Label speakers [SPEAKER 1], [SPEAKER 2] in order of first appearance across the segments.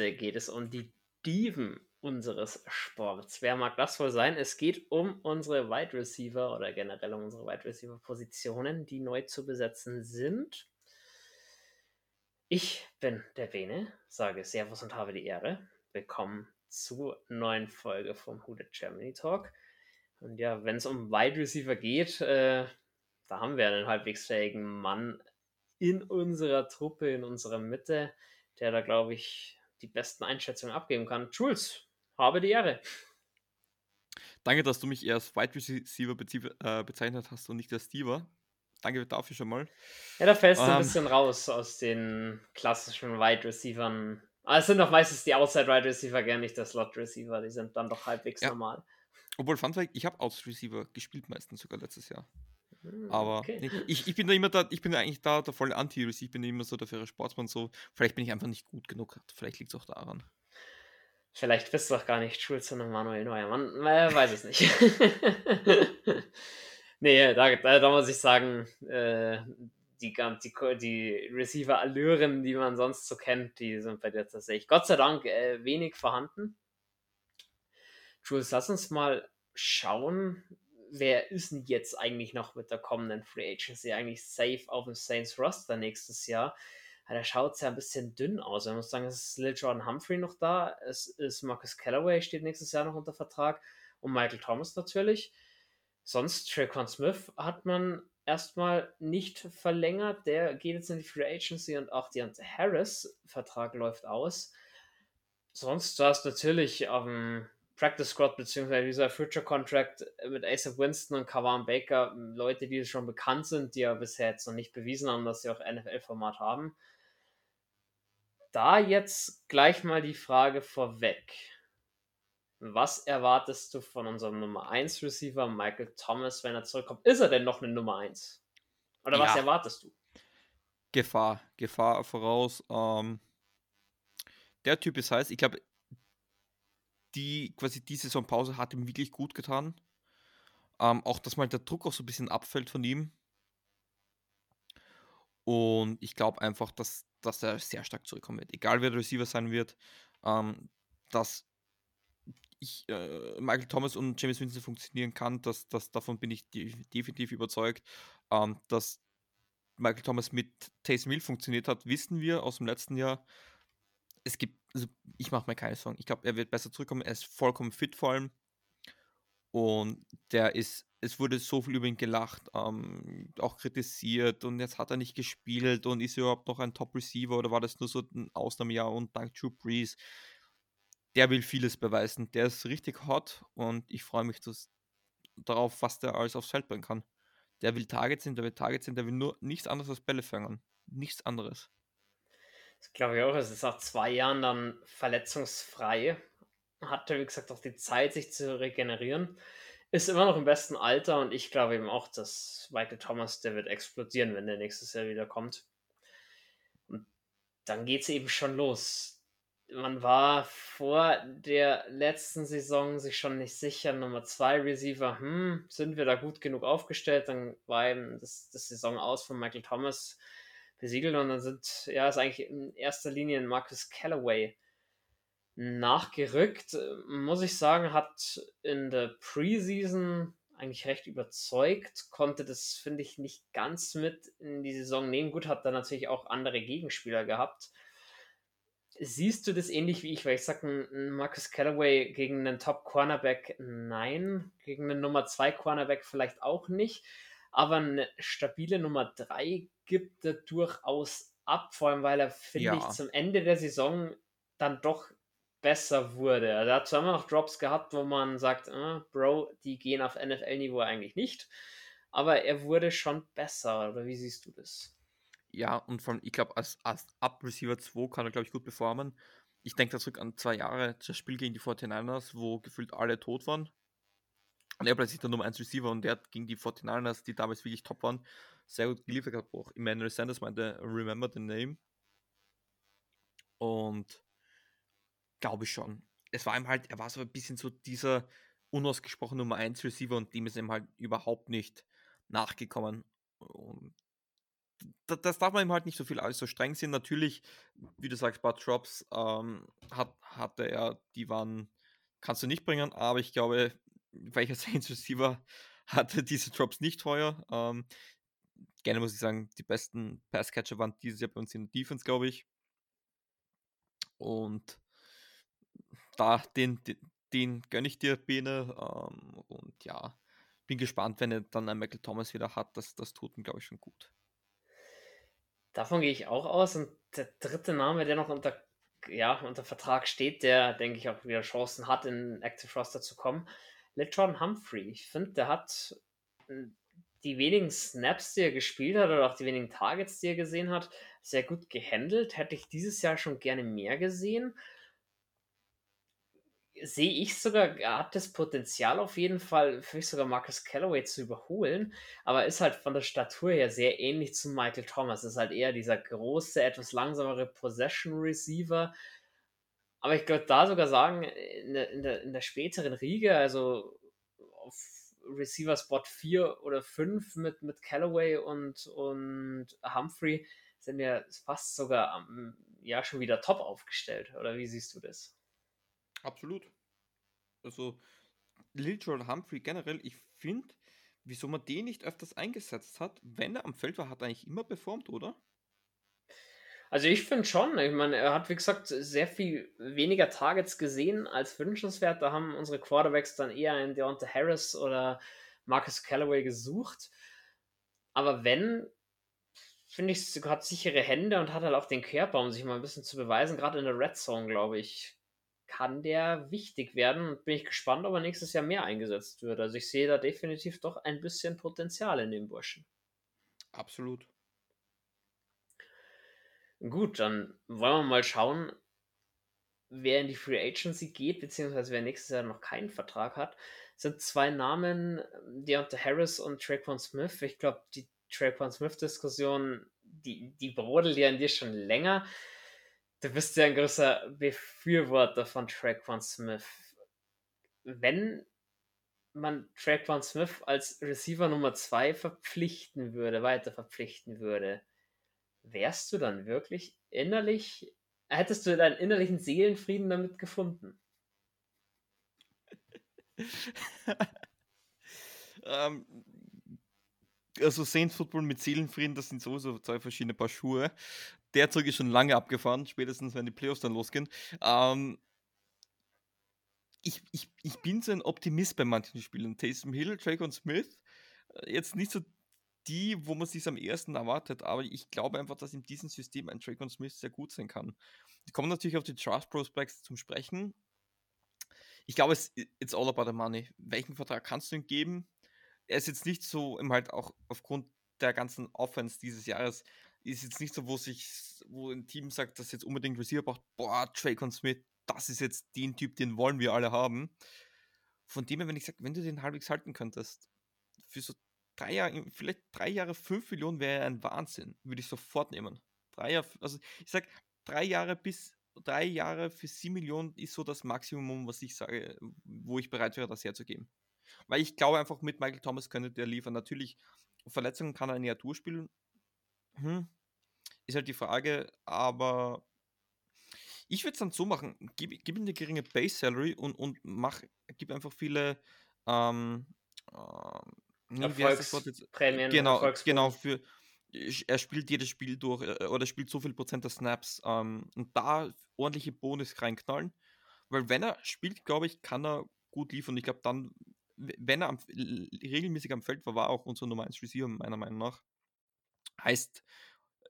[SPEAKER 1] Heute geht es um die Diven unseres Sports. Wer mag das wohl sein? Es geht um unsere Wide Receiver oder generell um unsere Wide Receiver Positionen, die neu zu besetzen sind. Ich bin der Bene, sage Servus und habe die Ehre. Willkommen zur neuen Folge vom Hooded Germany Talk. Und ja, wenn es um Wide Receiver geht, äh, da haben wir einen halbwegs fähigen Mann in unserer Truppe, in unserer Mitte, der da, glaube ich, die besten Einschätzungen abgeben kann. Jules, habe die Ehre.
[SPEAKER 2] Danke, dass du mich eher als Wide Receiver äh, bezeichnet hast und nicht als Stever. Danke dafür schon mal.
[SPEAKER 1] Ja, da fällst du ein ähm. bisschen raus aus den klassischen Wide Receivern. Aber es sind doch meistens die Outside Wide Receiver, gar nicht der Slot Receiver. Die sind dann doch halbwegs ja. normal.
[SPEAKER 2] Obwohl, Fun Fact, ich habe Outside Receiver gespielt meistens sogar letztes Jahr. Hm, Aber okay. ich, ich bin da immer da, ich bin eigentlich da der volle Anti-Receiver. Ich bin immer so der faire Sportsmann. So. Vielleicht bin ich einfach nicht gut genug. Vielleicht liegt es auch daran.
[SPEAKER 1] Vielleicht bist du doch gar nicht Schulz, sondern Manuel Neuer. Man äh, weiß es nicht. nee, da, da, da, muss ich sagen, äh, die, die, die Receiver-Allüren, die man sonst so kennt, die sind bei dir tatsächlich Gott sei Dank äh, wenig vorhanden. Jules, lass uns mal schauen, wer ist denn jetzt eigentlich noch mit der kommenden Free Agency eigentlich safe auf dem Saints Roster nächstes Jahr? Ja, da schaut es ja ein bisschen dünn aus. Ich muss sagen, es ist Lil Jordan Humphrey noch da, es ist Marcus Callaway, steht nächstes Jahr noch unter Vertrag und Michael Thomas natürlich. Sonst Traquan Smith hat man erstmal nicht verlängert. Der geht jetzt in die Free Agency und auch Deontay Harris Vertrag läuft aus. Sonst war es natürlich auf dem Practice Squad beziehungsweise dieser Future Contract mit Asaph Winston und Kawan Baker Leute, die schon bekannt sind, die ja bisher jetzt noch nicht bewiesen haben, dass sie auch NFL-Format haben. Da jetzt gleich mal die Frage vorweg. Was erwartest du von unserem Nummer 1 Receiver Michael Thomas, wenn er zurückkommt? Ist er denn noch eine Nummer 1? Oder ja. was erwartest du?
[SPEAKER 2] Gefahr, Gefahr voraus. Ähm, der Typ ist heiß. Ich glaube, die quasi die Saisonpause hat ihm wirklich gut getan. Ähm, auch, dass mal der Druck auch so ein bisschen abfällt von ihm. Und ich glaube einfach, dass dass er sehr stark zurückkommen wird. Egal wer der Receiver sein wird, ähm, dass ich, äh, Michael Thomas und James Winston funktionieren kann, dass, dass, davon bin ich definitiv überzeugt. Ähm, dass Michael Thomas mit Taysom Hill funktioniert hat, wissen wir aus dem letzten Jahr. Es gibt, also ich mache mir keine Sorgen. Ich glaube, er wird besser zurückkommen. Er ist vollkommen fit vor allem. Und der ist es wurde so viel über ihn gelacht, ähm, auch kritisiert und jetzt hat er nicht gespielt und ist er überhaupt noch ein Top-Receiver oder war das nur so ein Ausnahmejahr und dank Drew Brees, der will vieles beweisen. Der ist richtig hot und ich freue mich dass, darauf, was der alles aufs Feld bringen kann. Der will Targets sind, der will Targets sind, der will nur nichts anderes als Bälle fangen. Nichts anderes.
[SPEAKER 1] Das glaube ich auch. Es ist nach zwei Jahren dann verletzungsfrei. Hat er, wie gesagt, auch die Zeit, sich zu regenerieren ist immer noch im besten Alter und ich glaube eben auch, dass Michael Thomas, der wird explodieren, wenn der nächstes Jahr wieder kommt. Und dann geht es eben schon los. Man war vor der letzten Saison sich schon nicht sicher. Nummer zwei Receiver, hm, sind wir da gut genug aufgestellt? Dann war eben das, das Saison aus von Michael Thomas besiegelt und dann sind, ja, ist eigentlich in erster Linie Marcus Callaway nachgerückt. Muss ich sagen, hat in der Preseason eigentlich recht überzeugt, konnte das, finde ich, nicht ganz mit in die Saison nehmen. Gut, hat da natürlich auch andere Gegenspieler gehabt. Siehst du das ähnlich wie ich? Weil ich sage, Marcus Callaway gegen einen Top-Cornerback nein, gegen einen Nummer 2 Cornerback vielleicht auch nicht, aber eine stabile Nummer 3 gibt er durchaus ab, vor allem weil er, finde ja. ich, zum Ende der Saison dann doch besser wurde. Er hat zwar immer noch Drops gehabt, wo man sagt, äh, Bro, die gehen auf NFL-Niveau eigentlich nicht, aber er wurde schon besser, oder wie siehst du das?
[SPEAKER 2] Ja, und von, ich glaube, als, als Up-Receiver 2 kann er, glaube ich, gut performen. Ich denke da zurück an zwei Jahre, das Spiel gegen die 49ers, wo gefühlt alle tot waren. Und er plötzlich der Nummer 1 Receiver und der hat gegen die 49ers, die damals wirklich top waren, sehr gut geliefert gehabt. Auch Emmanuel Sanders meinte, remember the name. Und Glaube ich schon. Es war ihm halt, er war so ein bisschen so dieser unausgesprochen Nummer 1 Receiver und dem ist ihm halt überhaupt nicht nachgekommen. Und das darf man ihm halt nicht so viel alles so streng sehen. Natürlich, wie du sagst, Bud Drops ähm, hat, hatte er, die waren, kannst du nicht bringen, aber ich glaube, welcher Saints Receiver hatte diese Drops nicht teuer. Ähm, gerne muss ich sagen, die besten Passcatcher waren dieses Jahr bei uns in der Defense, glaube ich. Und da, den, den, den gönne ich dir, Bene. Ähm, und ja, bin gespannt, wenn er dann ein Michael Thomas wieder hat. Das, das tut ihm, glaube ich, schon gut.
[SPEAKER 1] Davon gehe ich auch aus. Und der dritte Name, der noch unter, ja, unter Vertrag steht, der, denke ich, auch wieder Chancen hat, in Active Roster zu kommen, LeTron Humphrey. Ich finde, der hat hm, die wenigen Snaps, die er gespielt hat, oder auch die wenigen Targets, die er gesehen hat, sehr gut gehandelt. Hätte ich dieses Jahr schon gerne mehr gesehen sehe ich sogar, er hat das Potenzial auf jeden Fall, für mich sogar Marcus Callaway zu überholen, aber ist halt von der Statur her sehr ähnlich zu Michael Thomas. Ist halt eher dieser große, etwas langsamere Possession Receiver. Aber ich glaube, da sogar sagen, in der, in, der, in der späteren Riege, also auf Receiver Spot 4 oder 5 mit, mit Callaway und, und Humphrey, sind wir fast sogar am, ja schon wieder top aufgestellt. Oder wie siehst du das?
[SPEAKER 2] Absolut. Also, Liljoel Humphrey generell, ich finde, wieso man den nicht öfters eingesetzt hat, wenn er am Feld war, hat er eigentlich immer performt, oder?
[SPEAKER 1] Also ich finde schon, ich meine, er hat wie gesagt sehr viel weniger Targets gesehen als wünschenswert. Da haben unsere Quarterbacks dann eher einen Deontay Harris oder Marcus Callaway gesucht. Aber wenn, finde ich, hat sichere Hände und hat halt auch den Körper, um sich mal ein bisschen zu beweisen, gerade in der Red Zone, glaube ich kann der wichtig werden und bin ich gespannt, ob er nächstes Jahr mehr eingesetzt wird. Also ich sehe da definitiv doch ein bisschen Potenzial in dem Burschen.
[SPEAKER 2] Absolut.
[SPEAKER 1] Gut, dann wollen wir mal schauen, wer in die Free Agency geht, beziehungsweise wer nächstes Jahr noch keinen Vertrag hat. Das sind zwei Namen, Deontay Harris und Traquan Smith. Ich glaube, die Traquan Smith-Diskussion, die, die brodelt ja in dir schon länger. Du bist ja ein großer Befürworter von Traquan Smith. Wenn man Traquan Smith als Receiver Nummer 2 verpflichten würde, weiter verpflichten würde, wärst du dann wirklich innerlich, hättest du deinen innerlichen Seelenfrieden damit gefunden?
[SPEAKER 2] ähm, also Saints Football mit Seelenfrieden, das sind sowieso zwei verschiedene Paar Schuhe der Zug ist schon lange abgefahren, spätestens wenn die Playoffs dann losgehen. Ähm, ich, ich, ich bin so ein Optimist bei manchen Spielen. Taysom Hill, Drake und Smith, äh, jetzt nicht so die, wo man sich am ersten erwartet, aber ich glaube einfach, dass in diesem System ein Drake Smith sehr gut sein kann. Die kommen natürlich auf die Trust Prospects zum Sprechen. Ich glaube, es it's all about the money. Welchen Vertrag kannst du ihm geben? Er ist jetzt nicht so, im halt auch aufgrund der ganzen Offense dieses Jahres ist jetzt nicht so, wo sich, wo ein Team sagt, dass jetzt unbedingt Receiver braucht, boah, Drake Smith, das ist jetzt den Typ, den wollen wir alle haben. Von dem her, wenn ich sage, wenn du den halbwegs halten könntest, für so drei Jahre, vielleicht drei Jahre, fünf Millionen wäre ein Wahnsinn, würde ich sofort nehmen. Drei Jahre, also ich sag, drei Jahre bis drei Jahre für sieben Millionen ist so das Maximum, was ich sage, wo ich bereit wäre, das herzugeben. Weil ich glaube einfach, mit Michael Thomas könnte der liefern. Natürlich, Verletzungen kann er ein Jahr durchspielen, hm, ist halt die Frage, aber ich würde es dann so machen, gib, gib ihm eine geringe Base Salary und, und mach, gib einfach viele ähm,
[SPEAKER 1] äh, Erfolgsprämien.
[SPEAKER 2] Genau, genau, für er spielt jedes Spiel durch äh, oder spielt so viel Prozent der Snaps ähm, und da ordentliche Bonus reinknallen, weil wenn er spielt, glaube ich, kann er gut liefern. Ich glaube dann, wenn er am, regelmäßig am Feld war, war auch unser Nummer 1 Receiver meiner Meinung nach. Heißt,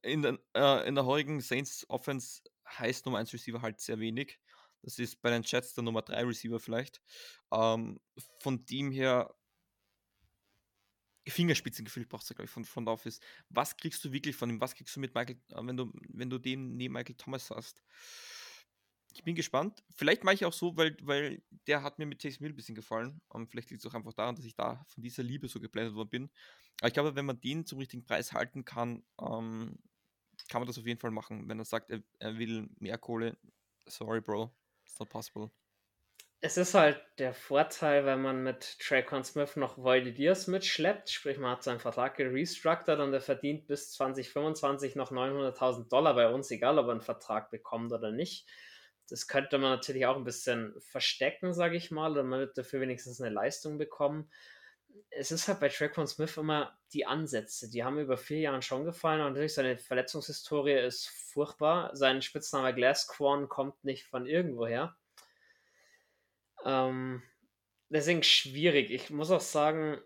[SPEAKER 2] in, den, äh, in der heutigen Saints Offense heißt Nummer 1 Receiver halt sehr wenig. Das ist bei den Jets der Nummer 3 Receiver vielleicht. Ähm, von dem her, Fingerspitzengefühl brauchst du, glaube ich, von Front Office. Was kriegst du wirklich von ihm? Was kriegst du mit Michael, äh, wenn du, wenn du den neben Michael Thomas hast? ich bin gespannt. Vielleicht mache ich auch so, weil, weil der hat mir mit Chase Mill ein bisschen gefallen. Und vielleicht liegt es auch einfach daran, dass ich da von dieser Liebe so geblendet worden bin. Aber ich glaube, wenn man den zum richtigen Preis halten kann, ähm, kann man das auf jeden Fall machen. Wenn er sagt, er, er will mehr Kohle, sorry, Bro, it's not possible.
[SPEAKER 1] Es ist halt der Vorteil, wenn man mit Traycon Smith noch Voidiers mitschleppt, sprich man hat seinen Vertrag gerestructured und er verdient bis 2025 noch 900.000 Dollar bei uns, egal ob er einen Vertrag bekommt oder nicht. Das könnte man natürlich auch ein bisschen verstecken, sage ich mal, oder man wird dafür wenigstens eine Leistung bekommen. Es ist halt bei Traycon Smith immer die Ansätze, die haben über vier Jahren schon gefallen und natürlich seine Verletzungshistorie ist furchtbar. Sein Spitzname Glass Quan kommt nicht von irgendwoher ähm, deswegen schwierig. Ich muss auch sagen,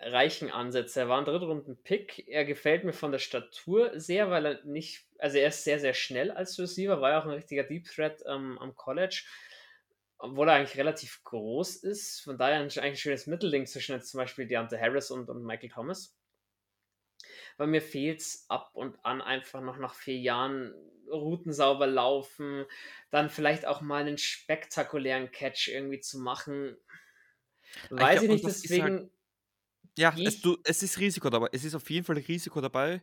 [SPEAKER 1] reichen Ansätze. Er war ein Drittrunden-Pick. Er gefällt mir von der Statur sehr, weil er nicht, also er ist sehr, sehr schnell als Receiver, war ja auch ein richtiger Deep Threat ähm, am College, obwohl er eigentlich relativ groß ist. Von daher eigentlich ein schönes Mittelding zwischen jetzt zum Beispiel Deontay Harris und, und Michael Thomas. Weil mir fehlt es ab und an einfach noch nach vier Jahren Routen sauber laufen, dann vielleicht auch mal einen spektakulären Catch irgendwie zu machen. Weiß ich, ich nicht, deswegen.
[SPEAKER 2] Ja, es, du, es ist Risiko dabei. Es ist auf jeden Fall Risiko dabei.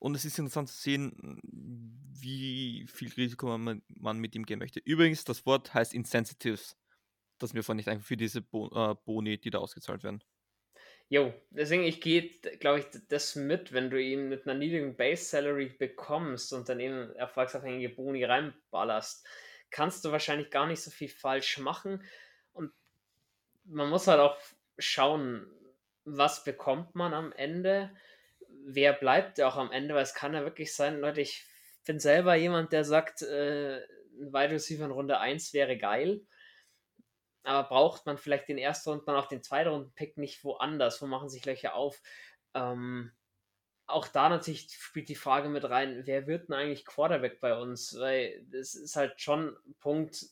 [SPEAKER 2] Und es ist interessant zu sehen, wie viel Risiko man, man mit ihm gehen möchte. Übrigens, das Wort heißt Insensitives. Das mir vorhin nicht einfach für diese Bo äh, Boni, die da ausgezahlt werden.
[SPEAKER 1] Jo, deswegen, ich gehe, glaube ich, das mit, wenn du ihn mit einer niedrigen Base Salary bekommst und dann eben erfolgsabhängige Boni reinballerst, kannst du wahrscheinlich gar nicht so viel falsch machen. Und man muss halt auch schauen, was bekommt man am Ende, wer bleibt auch am Ende, weil es kann ja wirklich sein, Leute, ich bin selber jemand, der sagt, äh, ein Wide Receiver in Runde 1 wäre geil aber braucht man vielleicht den ersten und dann auch den zweiten Runden-Pick nicht woanders? Wo machen sich Löcher auf? Ähm, auch da natürlich spielt die Frage mit rein, wer wird denn eigentlich Quarterback bei uns? Weil das ist halt schon ein Punkt,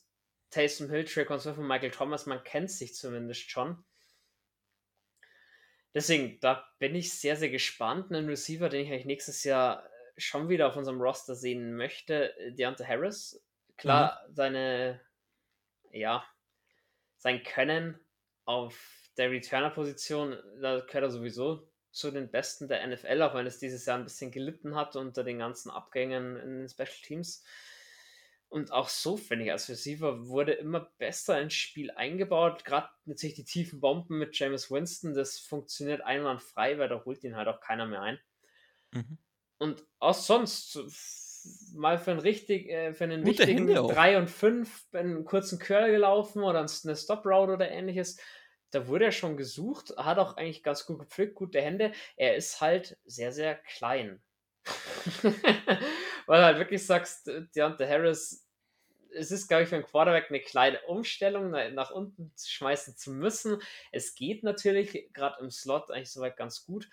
[SPEAKER 1] Taysom Hill, Traquan Smith und Michael Thomas, man kennt sich zumindest schon. Deswegen, da bin ich sehr, sehr gespannt. Einen Receiver, den ich eigentlich nächstes Jahr schon wieder auf unserem Roster sehen möchte, Deontay Harris. Klar, mhm. seine, ja, sein Können auf der Returner-Position, da gehört er sowieso zu den Besten der NFL, auch wenn es dieses Jahr ein bisschen gelitten hat unter den ganzen Abgängen in den Special Teams. Und auch so, finde ich, als Receiver wurde immer besser ins Spiel eingebaut. Gerade natürlich die tiefen Bomben mit James Winston, das funktioniert einwandfrei, weil da holt ihn halt auch keiner mehr ein. Mhm. Und auch sonst mal für einen, richtig, äh, für einen Gute wichtigen 3 und 5 einen kurzen Curl gelaufen oder eine Stop Route oder ähnliches. Da wurde er schon gesucht, hat auch eigentlich ganz gut gepflückt, gute Hände. Er ist halt sehr, sehr klein. Weil du halt wirklich sagst, Deontay Harris, es ist, glaube ich, für einen Quarterback eine kleine Umstellung, nach unten schmeißen zu müssen. Es geht natürlich, gerade im Slot, eigentlich soweit ganz gut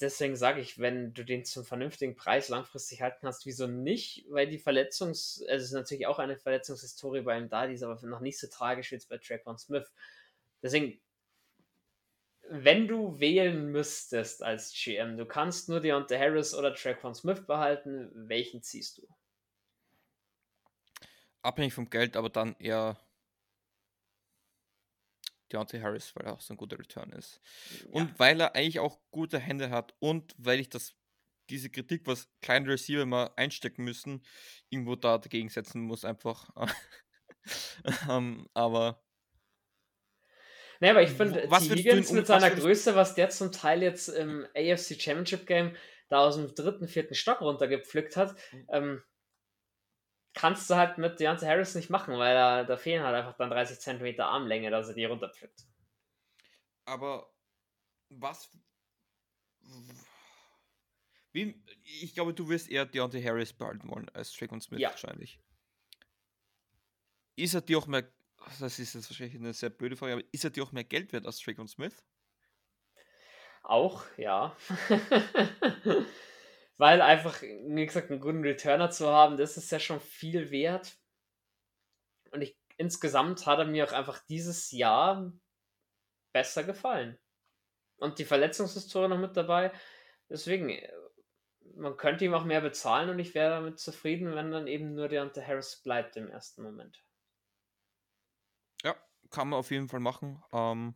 [SPEAKER 1] deswegen sage ich, wenn du den zum vernünftigen Preis langfristig halten kannst, wieso nicht? Weil die Verletzungs-, also es ist natürlich auch eine Verletzungshistorie bei ihm da, die ist aber noch nicht so tragisch wie jetzt bei Traquan Smith. Deswegen, wenn du wählen müsstest als GM, du kannst nur Deontay Harris oder Traquan Smith behalten, welchen ziehst du?
[SPEAKER 2] Abhängig vom Geld, aber dann eher Deontay Harris, weil er auch so ein guter Return ist. Ja. Und weil er eigentlich auch gute Hände hat und weil ich das, diese Kritik, was kleine Receiver mal einstecken müssen, irgendwo da dagegen setzen muss, einfach. um, ähm, aber.
[SPEAKER 1] Naja, aber ich finde, was Higgins mit seiner Größe, was der zum Teil jetzt im AFC Championship Game da aus dem dritten, vierten Stock runtergepflückt hat, mhm. ähm, kannst du halt mit Deontay Harris nicht machen, weil da, da fehlen halt einfach dann 30 cm Armlänge, dass er die runterpflückt.
[SPEAKER 2] Aber was. Wie, ich glaube, du wirst eher Deontay Harris behalten wollen als Drake und Smith ja. wahrscheinlich. Ist er dir auch mehr. Das ist jetzt wahrscheinlich eine sehr blöde Frage, aber ist er dir auch mehr Geld wert als Drake und Smith?
[SPEAKER 1] Auch, ja. weil einfach, wie gesagt, einen guten Returner zu haben, das ist ja schon viel wert. Und ich, insgesamt hat er mir auch einfach dieses Jahr besser gefallen. Und die Verletzungshistorie noch mit dabei. Deswegen, man könnte ihm auch mehr bezahlen und ich wäre damit zufrieden, wenn dann eben nur der Deontay Harris bleibt im ersten Moment.
[SPEAKER 2] Ja, kann man auf jeden Fall machen. Ähm,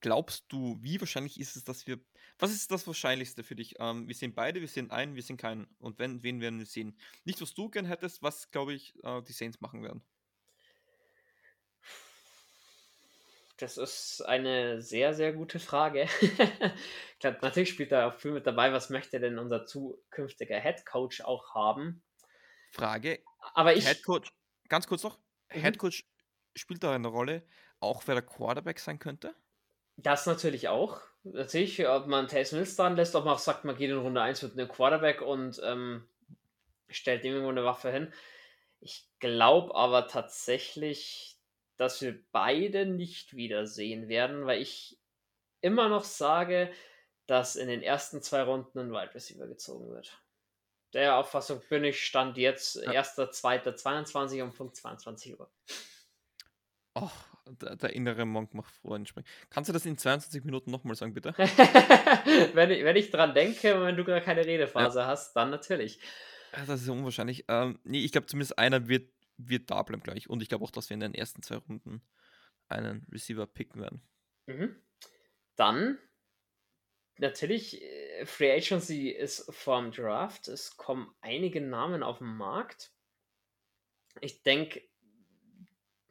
[SPEAKER 2] glaubst du, wie wahrscheinlich ist es, dass wir was ist das Wahrscheinlichste für dich? Ähm, wir sehen beide, wir sehen einen, wir sehen keinen. Und wenn, wen werden wir sehen? Nicht, was du gern hättest, was, glaube ich, äh, die Saints machen werden.
[SPEAKER 1] Das ist eine sehr, sehr gute Frage. Klar, natürlich spielt da auch viel mit dabei, was möchte denn unser zukünftiger Head Coach auch haben?
[SPEAKER 2] Frage.
[SPEAKER 1] Aber ich.
[SPEAKER 2] Head Coach, ganz kurz noch. Mhm. Head Coach spielt da eine Rolle, auch wer der Quarterback sein könnte?
[SPEAKER 1] Das natürlich auch. Natürlich, ob man Taysom Mills dran lässt, ob man auch sagt, man geht in Runde 1 mit einem Quarterback und ähm, stellt dem irgendwo eine Waffe hin. Ich glaube aber tatsächlich, dass wir beide nicht wiedersehen werden, weil ich immer noch sage, dass in den ersten zwei Runden ein Wide Receiver gezogen wird. Der Auffassung bin ich, stand jetzt ja. 1.2.22 um Punkt 22 Uhr.
[SPEAKER 2] Oh, der, der, innere Monk macht Freuden springen. Kannst du das in 22 Minuten nochmal sagen, bitte?
[SPEAKER 1] wenn, ich, wenn ich dran denke und wenn du gerade keine Redephase ja. hast, dann natürlich.
[SPEAKER 2] Das ist unwahrscheinlich. Ähm, nee, ich glaube zumindest einer wird, wird da bleiben gleich. Und ich glaube auch, dass wir in den ersten zwei Runden einen Receiver picken werden.
[SPEAKER 1] Mhm. Dann natürlich, äh, Free Agency ist vorm Draft. Es kommen einige Namen auf den Markt. Ich denke,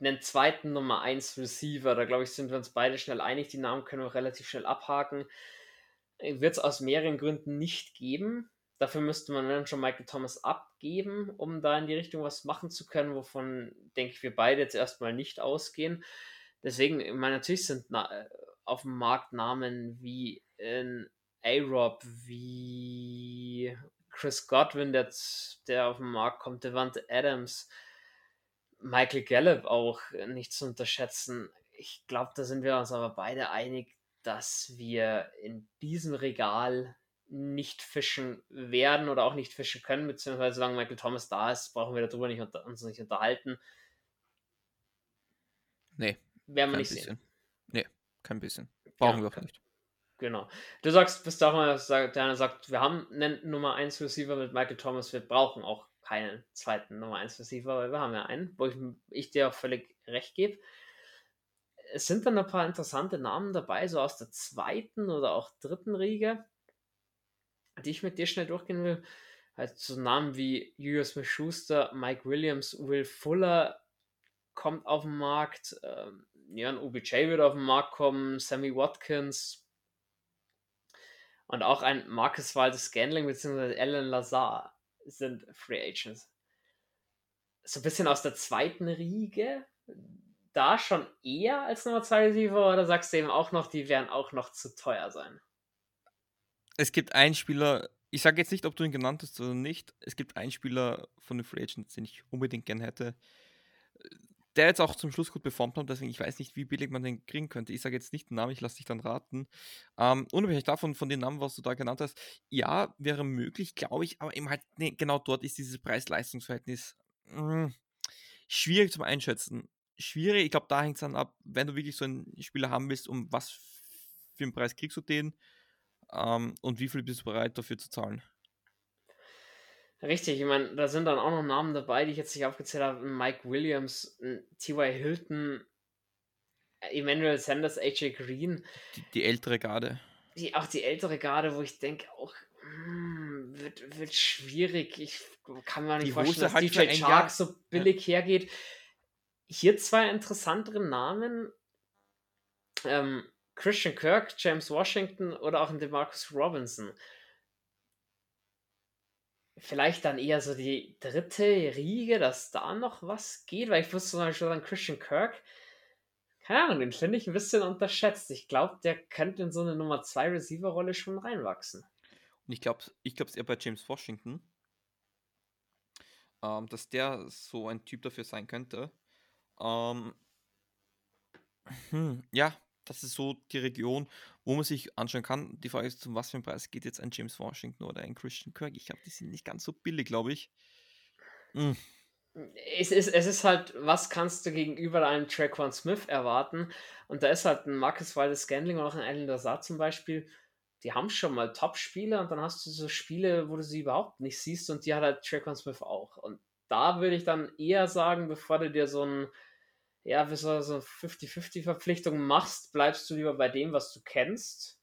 [SPEAKER 1] einen zweiten Nummer 1 Receiver, da glaube ich, sind wir uns beide schnell einig. Die Namen können wir relativ schnell abhaken. Wird es aus mehreren Gründen nicht geben. Dafür müsste man dann schon Michael Thomas abgeben, um da in die Richtung was machen zu können, wovon, denke ich, wir beide jetzt erstmal nicht ausgehen. Deswegen, ich meine, natürlich sind na auf dem Markt Namen wie in A-Rob, wie Chris Godwin, der, der auf den Markt kommt, Devante Adams, Michael Gallup auch nicht zu unterschätzen. Ich glaube, da sind wir uns aber beide einig, dass wir in diesem Regal nicht fischen werden oder auch nicht fischen können, beziehungsweise solange Michael Thomas da ist, brauchen wir darüber nicht unter, uns nicht unterhalten.
[SPEAKER 2] Nee.
[SPEAKER 1] Werden wir nicht bisschen. sehen.
[SPEAKER 2] Nee, kein bisschen. Brauchen ja, wir auch nicht.
[SPEAKER 1] Genau. Du sagst, bist auch mal, der einer sagt, wir haben einen Nummer 1 Receiver mit Michael Thomas, wir brauchen auch keinen zweiten Nummer 1 Receiver, weil wir haben ja einen, wo ich, ich dir auch völlig recht gebe. Es sind dann ein paar interessante Namen dabei, so aus der zweiten oder auch dritten Riege die ich mit dir schnell durchgehen will. Halt so Namen wie Julius Schuster, Mike Williams, Will Fuller kommt auf den Markt. Ähm, ja, OBJ wird auf den Markt kommen, Sammy Watkins und auch ein Marcus Waldes Scanling bzw. Alan Lazar sind Free Agents. So ein bisschen aus der zweiten Riege. Da schon eher als Nummer 2 Receiver oder sagst du eben auch noch, die werden auch noch zu teuer sein?
[SPEAKER 2] es gibt einen Spieler, ich sage jetzt nicht, ob du ihn genannt hast oder nicht, es gibt einen Spieler von den Free Agents, den ich unbedingt gerne hätte, der jetzt auch zum Schluss gut performt hat, deswegen ich weiß nicht, wie billig man den kriegen könnte. Ich sage jetzt nicht den Namen, ich lasse dich dann raten. Ähm, unabhängig davon, von den Namen, was du da genannt hast, ja, wäre möglich, glaube ich, aber eben halt, nee, genau dort ist dieses Preis-Leistungs-Verhältnis mh, hm, schwierig zum Einschätzen. Schwierig, ich glaube, da hängt es dann ab, wenn du wirklich so einen Spieler haben willst, um was für einen Preis kriegst du den, ähm, und wie viel bist du bereit dafür zu zahlen?
[SPEAKER 1] Richtig, ich meine, da sind dann auch noch Namen dabei, die ich jetzt nicht aufgezählt habe. Mike Williams, T.Y. Hilton, Emmanuel Sanders, AJ Green.
[SPEAKER 2] Die, die, ältere Garde.
[SPEAKER 1] Die, auch die ältere Garde, wo ich denke, auch hm, wird, wird schwierig. Ich kann mir nicht die vorstellen, dass halt DJ Chark so billig ja. hergeht. Hier zwei interessantere Namen. Ähm, Christian Kirk, James Washington oder auch ein DeMarcus Robinson. Vielleicht dann eher so die dritte Riege, dass da noch was geht, weil ich wusste zum Beispiel an Christian Kirk, keine Ahnung, den finde ich ein bisschen unterschätzt. Ich glaube, der könnte in so eine Nummer 2 Receiver-Rolle schon reinwachsen.
[SPEAKER 2] Und ich glaube, ich glaube es eher bei James Washington, ähm, dass der so ein Typ dafür sein könnte. Ähm, hm, ja, das ist so die Region, wo man sich anschauen kann. Die Frage ist, um was für einen Preis geht jetzt ein James Washington oder ein Christian Kirk? Ich glaube, die sind nicht ganz so billig, glaube ich.
[SPEAKER 1] Mm. Es, ist, es ist halt, was kannst du gegenüber einem Traquan Smith erwarten? Und da ist halt ein Marcus Waldes Scandling oder auch ein Alan Lazar zum Beispiel, die haben schon mal Top-Spiele und dann hast du so Spiele, wo du sie überhaupt nicht siehst und die hat halt Traquan Smith auch. Und da würde ich dann eher sagen, bevor du dir so ein ja, wenn du so 50-50-Verpflichtung machst, bleibst du lieber bei dem, was du kennst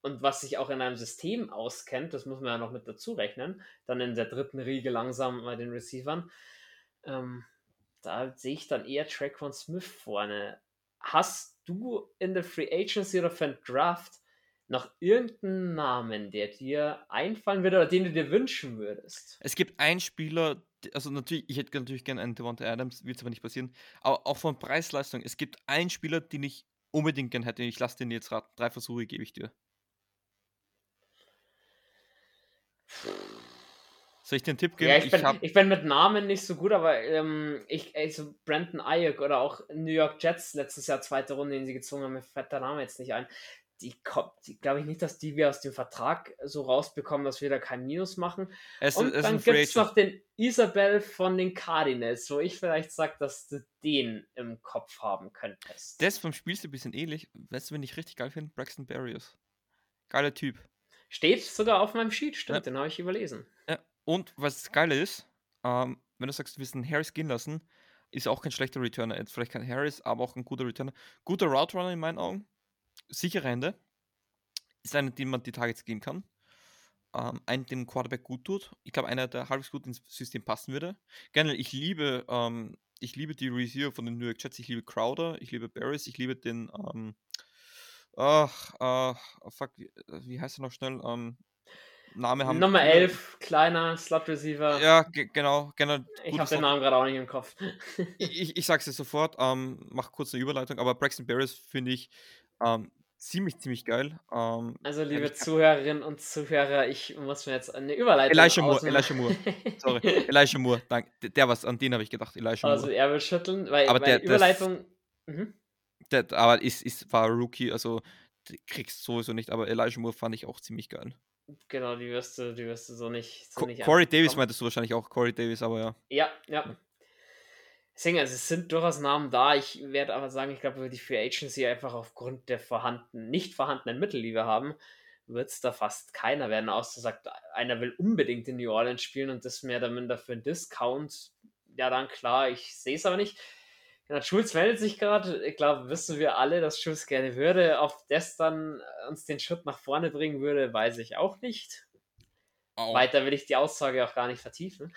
[SPEAKER 1] und was sich auch in einem System auskennt, das muss man ja noch mit dazu rechnen, dann in der dritten Riege langsam bei den Receivern. Ähm, da sehe ich dann eher Track von Smith vorne. Hast du in der Free Agency oder einen Draft noch irgendeinen Namen, der dir einfallen würde oder den du dir wünschen würdest?
[SPEAKER 2] Es gibt einen Spieler, also natürlich, ich hätte natürlich gerne einen Devonta Adams, wird aber nicht passieren, aber auch von Preis-Leistung, es gibt einen Spieler, den ich unbedingt gerne hätte. Ich lasse den jetzt raten. Drei Versuche gebe ich dir. Soll ich den Tipp geben?
[SPEAKER 1] Ja, ich, bin, ich, ich bin mit Namen nicht so gut, aber ähm, ich, also Brandon Ayuk oder auch New York Jets letztes Jahr zweite Runde, den sie gezogen haben, mir fällt der Name jetzt nicht ein. Die kommt, glaube ich nicht, dass die wir aus dem Vertrag so rausbekommen, dass wir da kein Minus machen. Es, Und es dann gibt es noch den Isabel von den Cardinals, wo ich vielleicht sage, dass du den im Kopf haben könntest.
[SPEAKER 2] Das vom Spiel ist ein bisschen ähnlich. Weißt du, wenn ich richtig geil finde? Braxton Barrios. Geiler Typ.
[SPEAKER 1] Steht sogar auf meinem Sheet, stimmt, ja. den habe ich überlesen.
[SPEAKER 2] Ja, und was das Geile ist, ähm, wenn du sagst, du willst einen Harris gehen lassen, ist auch kein schlechter Returner. Jetzt vielleicht kein Harris, aber auch ein guter Returner. Guter Route Runner in meinen Augen. Sichere Hände. Ist einer, dem man die Targets geben kann. Ähm, einen, dem Quarterback gut tut. Ich glaube, einer, der halbwegs gut ins System passen würde. Generell, ich liebe, ähm, ich liebe die Receiver von den New York Jets. Ich liebe Crowder, ich liebe Barris, ich liebe den, ähm, ach, uh, fuck, wie, wie heißt er noch schnell? Ähm, Name haben.
[SPEAKER 1] Nummer 11, kleiner Slot Receiver.
[SPEAKER 2] Ja, genau, genau.
[SPEAKER 1] Ich habe den Namen gerade auch nicht im Kopf.
[SPEAKER 2] ich, ich sag's dir sofort, ähm, mach kurz eine Überleitung, aber Braxton Barris finde ich ähm, ziemlich, ziemlich geil. Ähm,
[SPEAKER 1] also, liebe Zuhörerinnen und Zuhörer, ich muss mir jetzt eine Überleitung
[SPEAKER 2] Elisha Moore, Elisha Moore. Sorry, Elisha Moore, danke. Der was, an den habe ich gedacht, Elisha
[SPEAKER 1] also,
[SPEAKER 2] Moore.
[SPEAKER 1] Also, er will schütteln, weil,
[SPEAKER 2] aber
[SPEAKER 1] weil
[SPEAKER 2] der,
[SPEAKER 1] Überleitung.
[SPEAKER 2] Das, mhm. der, aber ist, ist, war Rookie, also kriegst sowieso nicht, aber Elijah Moore fand ich auch ziemlich geil.
[SPEAKER 1] Genau, die wirst du, die wirst du so nicht. So nicht
[SPEAKER 2] Corey Davis meintest du wahrscheinlich auch, Corey Davis, aber ja.
[SPEAKER 1] Ja, ja. Deswegen, also es sind durchaus Namen da. Ich werde aber sagen, ich glaube, über die Free Agency einfach aufgrund der vorhandenen, nicht vorhandenen Mittel, die wir haben, wird es da fast keiner werden, außer sagt, einer will unbedingt in New Orleans spielen und das mehr oder minder für einen Discount. Ja, dann klar, ich sehe es aber nicht. Genau, Schulz meldet sich gerade. Ich glaube, wissen wir alle, dass Schulz gerne würde. Ob das dann uns den Schritt nach vorne bringen würde, weiß ich auch nicht. Oh. Weiter will ich die Aussage auch gar nicht vertiefen.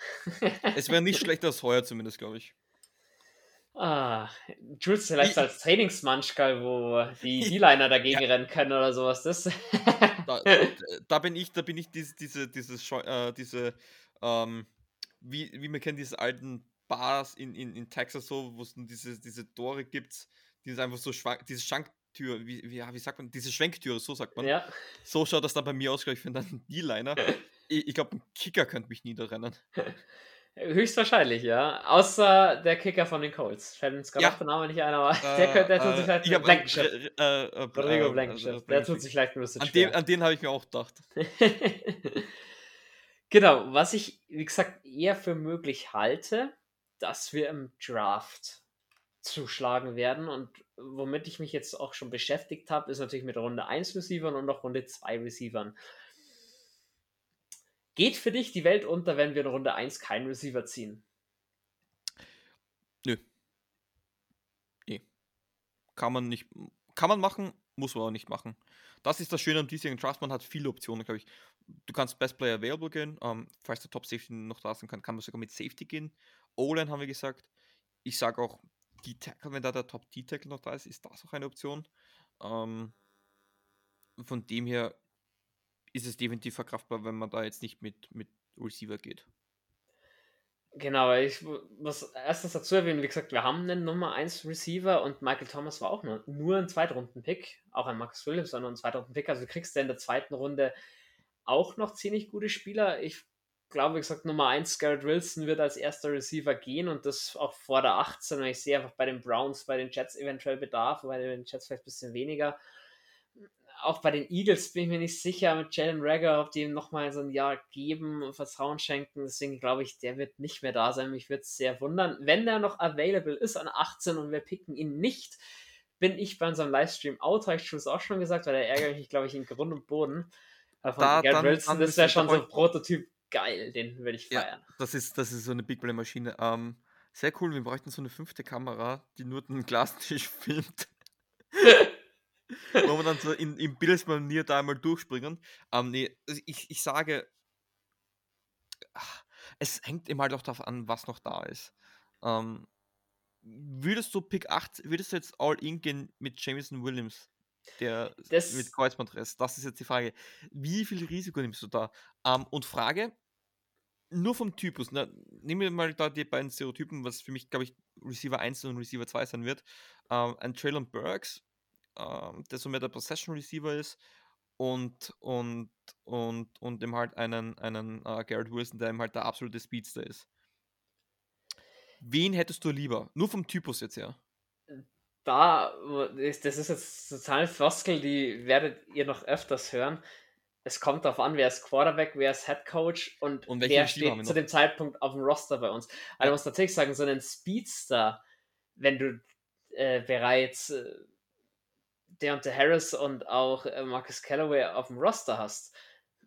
[SPEAKER 2] es wäre nicht schlechter als heuer, zumindest, glaube ich.
[SPEAKER 1] Ah, Jules vielleicht als Trainingsmanschkal, wo die D-Liner dagegen ja. rennen können oder sowas. Das.
[SPEAKER 2] da, da, bin ich, da bin ich diese, diese, dieses, äh, diese, ähm, wie, wie man kennt, diese alten Bars in, in, in Texas so, wo es diese, diese Tore gibt, die ist einfach so schwank, diese Schranktür, wie, wie, wie sagt man, diese Schwenktüre, so sagt man.
[SPEAKER 1] Ja.
[SPEAKER 2] So schaut das dann bei mir aus, glaube ich, finde dann D-Liner. ich, ich glaube, ein Kicker könnte mich niederrennen.
[SPEAKER 1] Höchstwahrscheinlich, ja. Außer der Kicker von den Colts. Fällt uns gerade ja. der Name nicht ein, aber äh, der, könnte, der tut sich vielleicht
[SPEAKER 2] ein Blankenship. Äh, äh,
[SPEAKER 1] Rodrigo Blankenship. Der tut sich vielleicht ein bisschen
[SPEAKER 2] an schwer. Den, an den habe ich mir auch gedacht.
[SPEAKER 1] genau, was ich, wie gesagt, eher für möglich halte, dass wir im Draft zuschlagen werden. Und womit ich mich jetzt auch schon beschäftigt habe, ist natürlich mit Runde 1 Receivern und auch Runde 2 Receivern. Geht für dich die Welt unter, wenn wir in Runde 1 keinen Receiver ziehen?
[SPEAKER 2] Nö. Nee. Kann man nicht. Kann man machen, muss man auch nicht machen. Das ist das Schöne am diesjährigen Draft. Man hat viele Optionen, glaube ich. Du kannst Best Player Available gehen. Ähm, falls der Top Safety noch da sein kann, kann man sogar mit Safety gehen. O-Line haben wir gesagt. Ich sage auch, die Tackle, wenn da der Top D-Tackle noch da ist, ist das auch eine Option. Ähm, von dem her ist es definitiv verkraftbar, wenn man da jetzt nicht mit, mit Receiver geht.
[SPEAKER 1] Genau, ich muss erstens dazu erwähnen, wie gesagt, wir haben einen Nummer 1 Receiver und Michael Thomas war auch nur, nur ein Zweitrunden-Pick, auch ein Marcus Williams, sondern ein Zweitrunden-Pick. Also du kriegst ja in der zweiten Runde auch noch ziemlich gute Spieler. Ich glaube, wie gesagt, Nummer 1, Garrett Wilson wird als erster Receiver gehen und das auch vor der 18. Und ich sehe einfach bei den Browns, bei den Jets eventuell Bedarf, bei den Jets vielleicht ein bisschen weniger. Auch bei den Eagles bin ich mir nicht sicher mit Jalen Rager, ob die ihm nochmal so ein Jahr geben und Vertrauen schenken. Deswegen glaube ich, der wird nicht mehr da sein. Mich würde es sehr wundern. Wenn der noch available ist an 18 und wir picken ihn nicht, bin ich bei unserem Livestream out, habe ich auch schon gesagt, weil der ärgert mich, glaube ich, in Grund und Boden. Von da, Garrett Wilson, das wäre schon so ein Prototyp geil, den würde ich feiern.
[SPEAKER 2] Ja, das ist, das ist so eine Big Play Maschine. Ähm, sehr cool, wir bräuchten so eine fünfte Kamera, die nur den Glastisch filmt. Dann so in, in Bildsmanier da einmal durchspringen. Ähm, nee, also ich, ich sage, es hängt immer halt auch darauf an, was noch da ist. Ähm, würdest du Pick 8, würdest du jetzt all in gehen mit Jameson Williams, der
[SPEAKER 1] Das-
[SPEAKER 2] mit Kreuzbandriss? Das ist jetzt die Frage. Wie viel Risiko nimmst du da? Ähm, und Frage, nur vom Typus, na, nehmen wir mal da die beiden Stereotypen, was für mich, glaube ich, Receiver 1 und Receiver 2 sein wird. Ähm, ein Traylon Burks, ähm, der so mehr der Possession Receiver ist, und, und, und, und eben halt einen, einen äh, Garrett Wilson, der eben halt der absolute Speedster ist. Wen hättest du lieber? Nur vom Typus jetzt her.
[SPEAKER 1] da, das ist jetzt total Floskel, die werdet ihr noch öfters hören. Es kommt darauf an, wer ist Quarterback, wer ist Head Coach und,
[SPEAKER 2] Und
[SPEAKER 1] wer steht zu dem Zeitpunkt auf dem Roster bei uns. Also
[SPEAKER 2] Ja.
[SPEAKER 1] du musst natürlich sagen, so einen Speedster, wenn du äh, bereits äh, Deontay Harris und auch äh, Marcus Callaway auf dem Roster hast,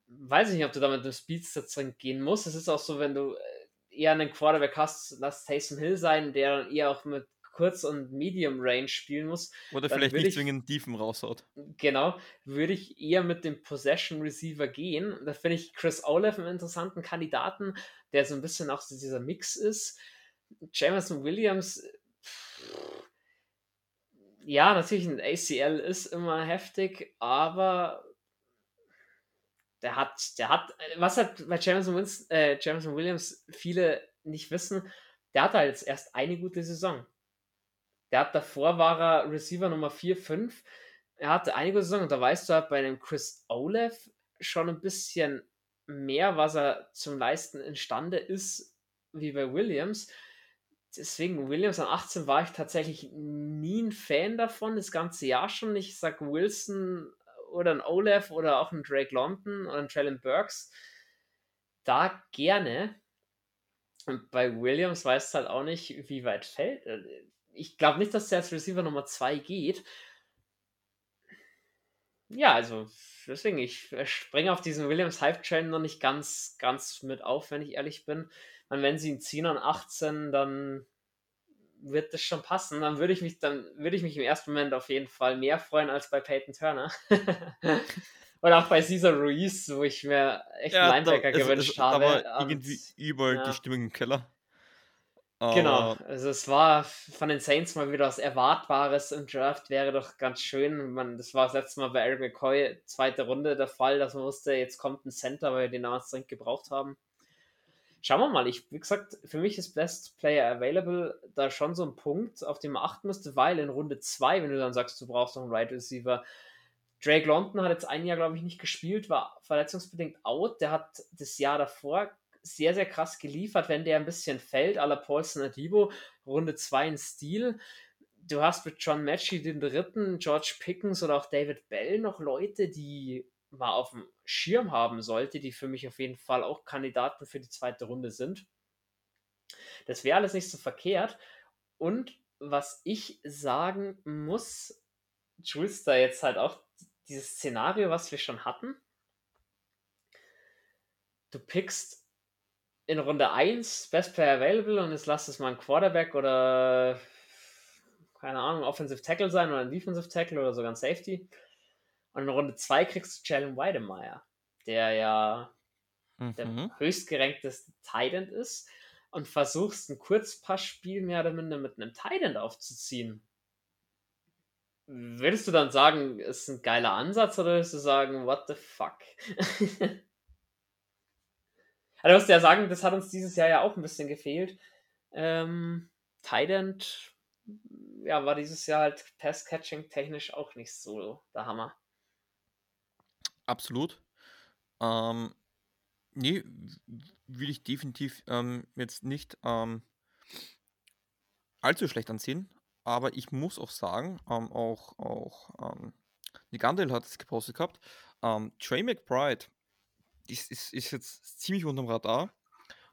[SPEAKER 1] weiß ich nicht, ob du da mit einem Speedster drin gehen musst. Es ist auch so, wenn du äh, eher einen Quarterback hast, lass Taysom Hill sein, der dann eher auch mit Kurz- und Medium Range spielen muss.
[SPEAKER 2] Oder vielleicht nicht
[SPEAKER 1] ich-
[SPEAKER 2] zwingend Tiefen raushaut.
[SPEAKER 1] Genau, würde ich eher mit dem Possession Receiver gehen. Da finde ich Chris Olaf einen interessanten Kandidaten, der so ein bisschen auch dieser Mix ist. Jameson Williams, ja, natürlich ein ACL ist immer heftig, aber der hat, der hat, was hat bei Jameson, Wins, äh, Jameson Williams viele nicht wissen, der hat halt jetzt erst eine gute Saison. Der hat davor war er Receiver Nummer 4, 5. Er hatte einige Saison und da weißt du halt bei dem Chris Olaf schon ein bisschen mehr, was er zum Leisten imstande ist, wie bei Williams. Deswegen, Williams an 18 war ich tatsächlich nie ein Fan davon, das ganze Jahr schon. Ich sag Wilson oder ein Olaf oder auch ein Drake London oder ein Traylon Burks. Da gerne. Und bei Williams weiß halt auch nicht, wie weit fällt. Ich glaube nicht, dass der als Receiver Nummer 2 geht. Ja, also deswegen, ich springe auf diesen Williams Hype-Train noch nicht ganz, ganz mit auf, wenn ich ehrlich bin. Und wenn sie ihn ziehen an 18, dann wird das schon passen. Dann würde ich mich, dann würde ich mich im ersten Moment auf jeden Fall mehr freuen als bei Peyton Turner. Oder auch bei Caesar Ruiz, wo ich mir echt einen Linebacker
[SPEAKER 2] da, es-
[SPEAKER 1] gewünscht
[SPEAKER 2] es,
[SPEAKER 1] habe.
[SPEAKER 2] Aber
[SPEAKER 1] Und-
[SPEAKER 2] irgendwie überall
[SPEAKER 1] ja.
[SPEAKER 2] die Stimmung im Keller.
[SPEAKER 1] Genau, also es war von den Saints mal wieder was Erwartbares im Draft, wäre doch ganz schön. Man, das war das letzte Mal bei Eric McCoy, zweite Runde der Fall, dass man wusste, jetzt kommt ein Center, weil wir den damals dringend gebraucht haben. Schauen wir mal, ich, wie gesagt, für mich ist Best Player Available da schon so ein Punkt, auf den man achten müsste, weil in Runde 2, wenn du dann sagst, du brauchst noch einen Right Receiver, Drake London hat jetzt ein Jahr, glaube ich, nicht gespielt, war verletzungsbedingt out. Der hat das Jahr davor sehr, sehr krass geliefert, wenn der ein bisschen fällt, à la Paulson Adibo, Runde 2 in Stil. Du hast mit John Matchy den dritten, George Pickens oder auch David Bell noch Leute, die man auf dem Schirm haben sollte, die für mich auf jeden Fall auch Kandidaten für die zweite Runde sind. Das wäre alles nicht so verkehrt. Und was ich sagen muss, da jetzt halt auch dieses Szenario, was wir schon hatten. Du pickst in Runde 1 Best Player Available und jetzt lass es mal ein Quarterback oder keine Ahnung, Offensive Tackle sein oder ein Defensive Tackle oder sogar ein Safety. Und in Runde 2 kriegst du Jalen Weidemeyer, der ja der
[SPEAKER 2] Mhm.
[SPEAKER 1] höchstgerankteste Tight ist und versuchst ein Kurzpassspiel mehr oder minder mit einem Tight End aufzuziehen. Würdest du dann sagen, ist ein geiler Ansatz oder würdest du sagen, what the fuck? also, du musst ja sagen, das hat uns dieses Jahr ja auch ein bisschen gefehlt. Ähm, Tight End, ja, war dieses Jahr halt Pass-Catching technisch auch nicht so der Hammer.
[SPEAKER 2] Absolut. Ähm, nee, würde ich definitiv ähm, jetzt nicht ähm, allzu schlecht ansehen. Aber ich muss auch sagen, ähm, auch, auch ähm, Nick Andel hat es gepostet gehabt, ähm, Trey McBride ist, ist, ist jetzt ziemlich unterm Radar.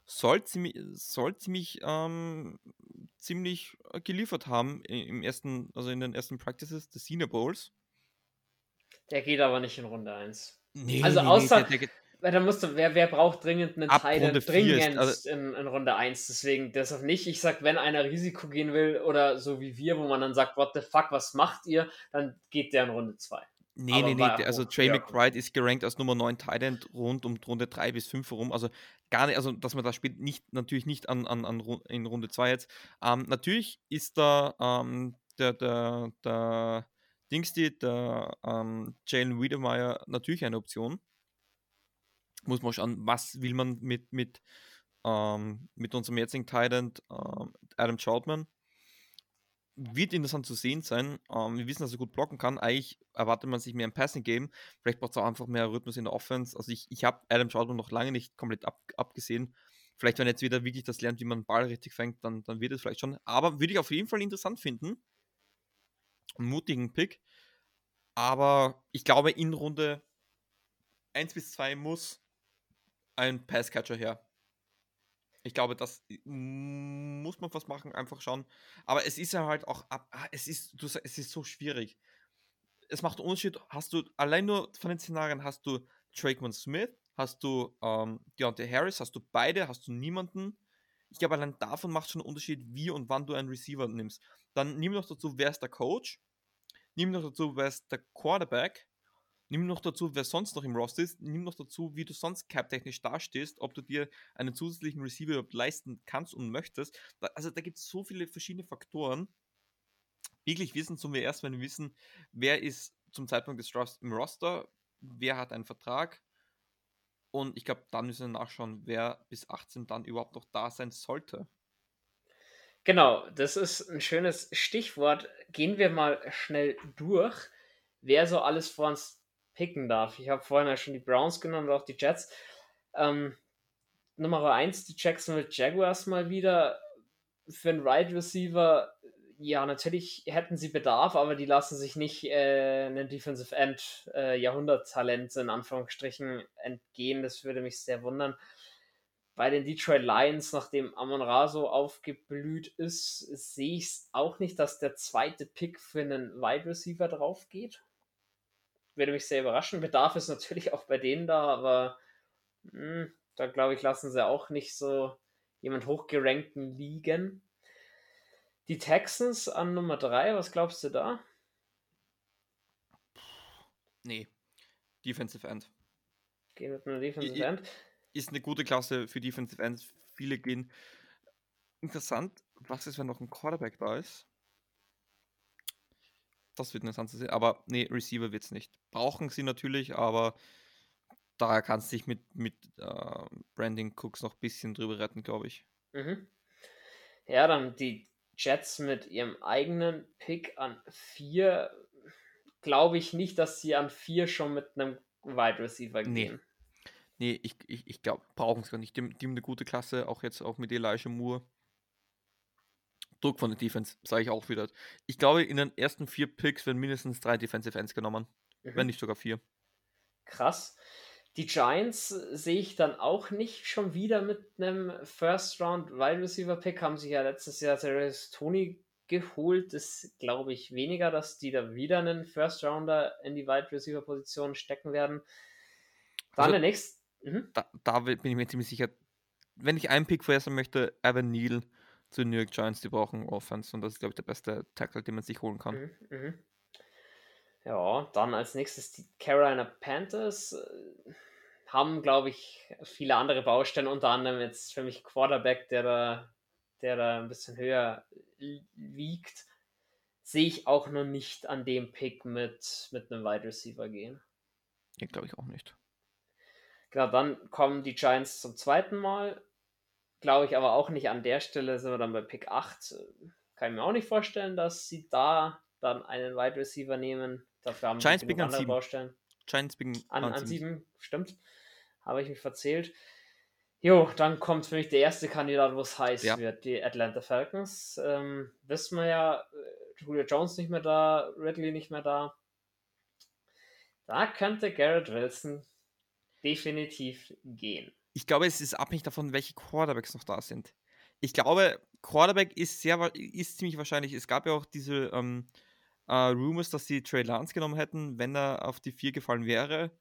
[SPEAKER 2] Soll ziemlich, soll ziemlich, ähm, ziemlich äh, geliefert haben im ersten, also in den ersten Practices des Senior Bowls.
[SPEAKER 1] Der geht aber nicht in Runde 1.
[SPEAKER 2] Nee,
[SPEAKER 1] Also
[SPEAKER 2] nee,
[SPEAKER 1] außer-
[SPEAKER 2] der, der, geht-
[SPEAKER 1] Weil da musst du, wer, wer braucht dringend einen Titan
[SPEAKER 2] ist-
[SPEAKER 1] dringend
[SPEAKER 2] also-
[SPEAKER 1] in, in Runde 1? Deswegen deshalb nicht. Ich sag, wenn einer Risiko gehen will oder so wie wir, wo man dann sagt, what the fuck, was macht ihr, dann geht der in Runde 2.
[SPEAKER 2] Nee, nee, nee. Also Trey McBride ist gerankt als Nummer 9 Tight rund um Runde 3 bis 5 herum. Also gar nicht, also dass man da spielt, nicht, natürlich nicht an, an, an in Runde 2 jetzt. Ähm, natürlich ist da ähm, der, der, der Dingsty, der ähm, Jalen Wiedemeyer natürlich eine Option. Muss man schauen, was will man mit, mit, ähm, mit unserem jetzigen Titan ähm, Adam Troutman wird interessant zu sehen sein. Ähm, wir wissen, dass er gut blocken kann. Eigentlich erwartet man sich mehr ein Passing Game. Vielleicht braucht es auch einfach mehr Rhythmus in der Offense. Also ich, ich habe Adam Troutman noch lange nicht komplett ab, abgesehen. Vielleicht, wenn er jetzt wieder wirklich das lernt, wie man den Ball richtig fängt, dann, dann wird es vielleicht schon. Aber würde ich auf jeden Fall interessant finden. Einen mutigen Pick. Aber ich glaube, in Runde 1 bis 2 muss ein Passcatcher her. Ich glaube, das muss man was machen, einfach schauen. Aber es ist ja halt auch, ah, es ist, es ist so schwierig. Es macht einen Unterschied. Hast du, allein nur von den Szenarien hast du Trakeman Smith, hast du ähm, Deontay Harris, hast du beide, hast du niemanden. Ich glaube, allein davon macht schon einen Unterschied, wie und wann du einen Receiver nimmst. Dann nimm noch dazu, wer ist der Coach, nimm noch dazu, wer ist der Quarterback Nimm noch dazu, wer sonst noch im Roster ist. Nimm noch dazu, wie du sonst cap-technisch dastehst, ob du dir einen zusätzlichen Receiver überhaupt leisten kannst und möchtest. Da, also da gibt es so viele verschiedene Faktoren. Wirklich wissen tun wir erst, wenn wir wissen, wer ist zum Zeitpunkt des Drafts im Roster, wer hat einen Vertrag. Und ich glaube, dann müssen wir nachschauen, wer bis 18 dann überhaupt noch da sein sollte.
[SPEAKER 1] Genau, das ist ein schönes Stichwort. Gehen wir mal schnell durch, wer so alles vor uns picken darf. Ich habe vorhin ja schon die Browns genommen und auch die Jets. Ähm, Nummer 1, die Jacksonville Jaguars mal wieder. Für einen Right Receiver, ja, natürlich hätten sie Bedarf, aber die lassen sich nicht äh, einen Defensive End äh, Jahrhunderttalent in Anführungsstrichen entgehen. Das würde mich sehr wundern. Bei den Detroit Lions, nachdem Amon Raso aufgeblüht ist, sehe ich es auch nicht, dass der zweite Pick für einen Wide Receiver drauf geht würde mich sehr überraschen. Bedarf ist natürlich auch bei denen da, aber mh, hm, da glaube ich, lassen sie auch nicht so jemand hochgerankten liegen. Die Texans an Nummer 3, was glaubst du da?
[SPEAKER 2] Nee, Defensive End.
[SPEAKER 1] Gehen mit einer Defensive End.
[SPEAKER 2] Ist eine gute Klasse für Defensive Ends. Viele gehen. Interessant, was ist, wenn noch ein Quarterback da ist? Das wird interessant zu sehen. Aber nee, Receiver wird es nicht. Brauchen sie natürlich, aber da kannst du dich mit, mit äh, Branding Cooks noch ein bisschen drüber retten, glaube ich.
[SPEAKER 1] Mhm. Ja, dann die Jets mit ihrem eigenen Pick an 4. Glaube ich nicht, dass sie an 4 schon mit einem Wide Receiver gehen.
[SPEAKER 2] Nee. Nee, ich, ich, ich glaube, brauchen sie gar nicht. Die, die haben eine gute Klasse, auch jetzt auch mit Elijah Moore. Druck von der Defense, sage ich auch wieder. Ich glaube, in den ersten vier Picks werden mindestens drei Defensive Ends genommen. Mhm. Wenn nicht sogar vier.
[SPEAKER 1] Krass. Die Giants sehe ich dann auch nicht schon wieder mit einem First Round Wide Receiver Pick. Haben sich ja letztes Jahr Terrence Tony geholt. Das glaube ich weniger, dass die da wieder einen First Rounder in die Wide Receiver Position stecken werden. Dann also, der nächste.
[SPEAKER 2] Mhm. Da, da, bin ich mir ziemlich sicher, wenn ich einen Pick verändern möchte, Evan Neal zu den New York Giants, die brauchen Offense und das ist, glaube ich, der beste Tackle, den man sich holen kann.
[SPEAKER 1] Mhm, mh. Ja, dann als nächstes die Carolina Panthers äh, haben, glaube ich, viele andere Baustellen, unter anderem jetzt für mich Quarterback, der da, der da ein bisschen höher wiegt, sehe ich auch noch nicht an dem Pick mit, mit einem Wide Receiver gehen.
[SPEAKER 2] Ja, glaube ich auch nicht.
[SPEAKER 1] Genau, dann kommen die Giants zum zweiten Mal Glaube ich aber auch nicht an der Stelle, sind wir dann bei Pick 8. Kann ich mir auch nicht vorstellen, dass sie da dann einen Wide Receiver nehmen. Dafür haben
[SPEAKER 2] Giants andere
[SPEAKER 1] 7. Baustellen.
[SPEAKER 2] Giants
[SPEAKER 1] an, an 7, stimmt. Habe ich mich verzählt. Jo, dann kommt für mich der erste Kandidat, wo es heiß ja. wird, die Atlanta Falcons. Ähm, wissen wir ja, äh, Julio Jones nicht mehr da, Ridley nicht mehr da. Da könnte Garrett Wilson definitiv gehen
[SPEAKER 2] ich glaube, es ist abhängig davon, welche Quarterbacks noch da sind. Ich glaube, Quarterback ist sehr ist ziemlich wahrscheinlich. Es gab ja auch diese ähm, äh, Rumors, dass sie Trey Lance genommen hätten, wenn er auf die vier gefallen wäre.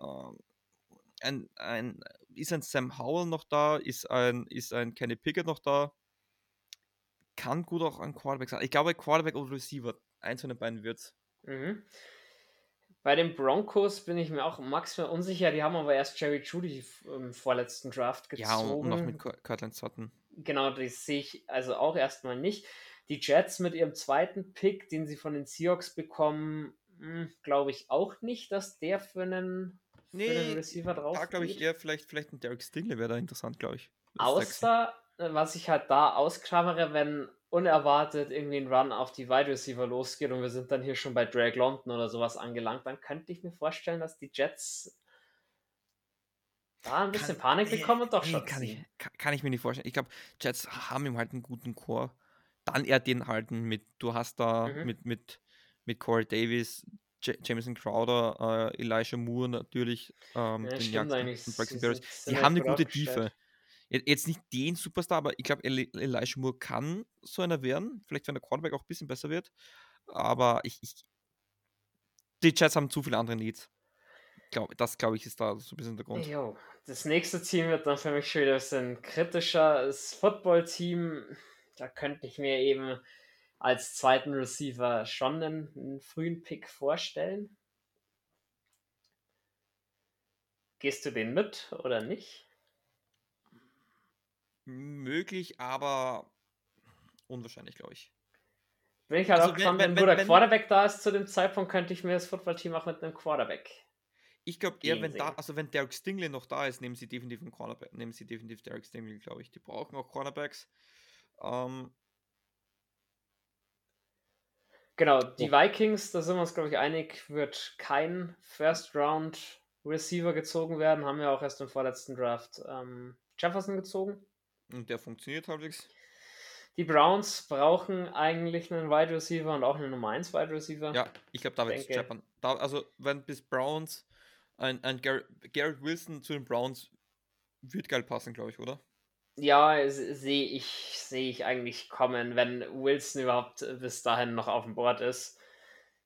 [SPEAKER 2] Ähm, ein, ein, ist ein Sam Howell noch da? Ist ein, ist ein Kenny Pickett noch da? Kann gut auch ein Quarterback sein. Ich glaube, Quarterback oder Receiver, eins von den beiden wird's.
[SPEAKER 1] Mhm. Bei den Broncos bin ich mir auch maximal unsicher. Die haben aber erst Jerry Judy im vorletzten Draft gezogen. Ja, und
[SPEAKER 2] noch mit Cortland Sutton.
[SPEAKER 1] Genau, das sehe ich also auch erstmal nicht. Die Jets mit ihrem zweiten Pick, den sie von den Seahawks bekommen, hm, glaube ich auch nicht, dass der für einen,
[SPEAKER 2] nee, für einen Receiver drauf Da glaube ich eher vielleicht, vielleicht ein Derek Stingley wäre da interessant, glaube ich.
[SPEAKER 1] Außer, was ich halt da ausklammere, wenn unerwartet irgendwie ein Run auf die Wide Receiver losgeht und wir sind dann hier schon bei Drake London oder sowas angelangt, dann könnte ich mir vorstellen, dass die Jets da ein bisschen kann, Panik bekommen und doch schon.
[SPEAKER 2] Kann ich, kann, kann, ich mir nicht vorstellen. Ich glaube, Jets haben ihm halt einen guten Chor. Dann eher den halten mit, du hast da mhm. mit, mit, mit Corey Davis, J Jameson Crowder, äh, Elijah Moore natürlich, ähm, ja, den Jacks und Die haben eine gute Tiefe jetzt nicht den Superstar, aber ich glaube, Elijah Moore kann so einer werden. Vielleicht, wenn der Quarterback auch ein bisschen besser wird. Aber ich, ich die Jets haben zu viele andere Needs. Glaub, das, glaube ich, ist da so ein bisschen der Grund.
[SPEAKER 1] Jo. Das nächste Team wird dann für mich schon wieder ein kritischer Football-Team. Da könnte ich mir eben als zweiten Receiver schon einen, einen frühen Pick vorstellen. Gehst du den mit oder nicht?
[SPEAKER 2] Möglich, aber unwahrscheinlich, glaube ich.
[SPEAKER 1] Bin ich halt also auch gespannt, wenn, wenn, wenn, wenn der Quarterback da ist zu dem Zeitpunkt, könnte ich mir das Footballteam auch mit einem Quarterback.
[SPEAKER 2] Ich glaube eher, wenn da, also wenn Derek Stingley noch da ist, nehmen sie definitiv einen Cornerback, nehmen sie definitiv Derek Stingley, glaube ich. Die brauchen auch Cornerbacks. Ähm,
[SPEAKER 1] genau, die oh. Vikings, da sind wir uns, glaube ich, einig, wird kein First Round Receiver gezogen werden. Haben wir auch erst im vorletzten Draft ähm, Jefferson gezogen.
[SPEAKER 2] Und der funktioniert halbwegs.
[SPEAKER 1] Die Browns brauchen eigentlich einen Wide Receiver und auch einen Nummer 1 Wide Receiver.
[SPEAKER 2] Ja, ich glaube, da wird es scheppern. Da, also, wenn bis Browns ein, ein Garrett, Garrett Wilson zu den Browns wird geil passen, glaube ich, oder?
[SPEAKER 1] Ja, sehe ich, seh ich eigentlich kommen, wenn Wilson überhaupt bis dahin noch auf dem Board ist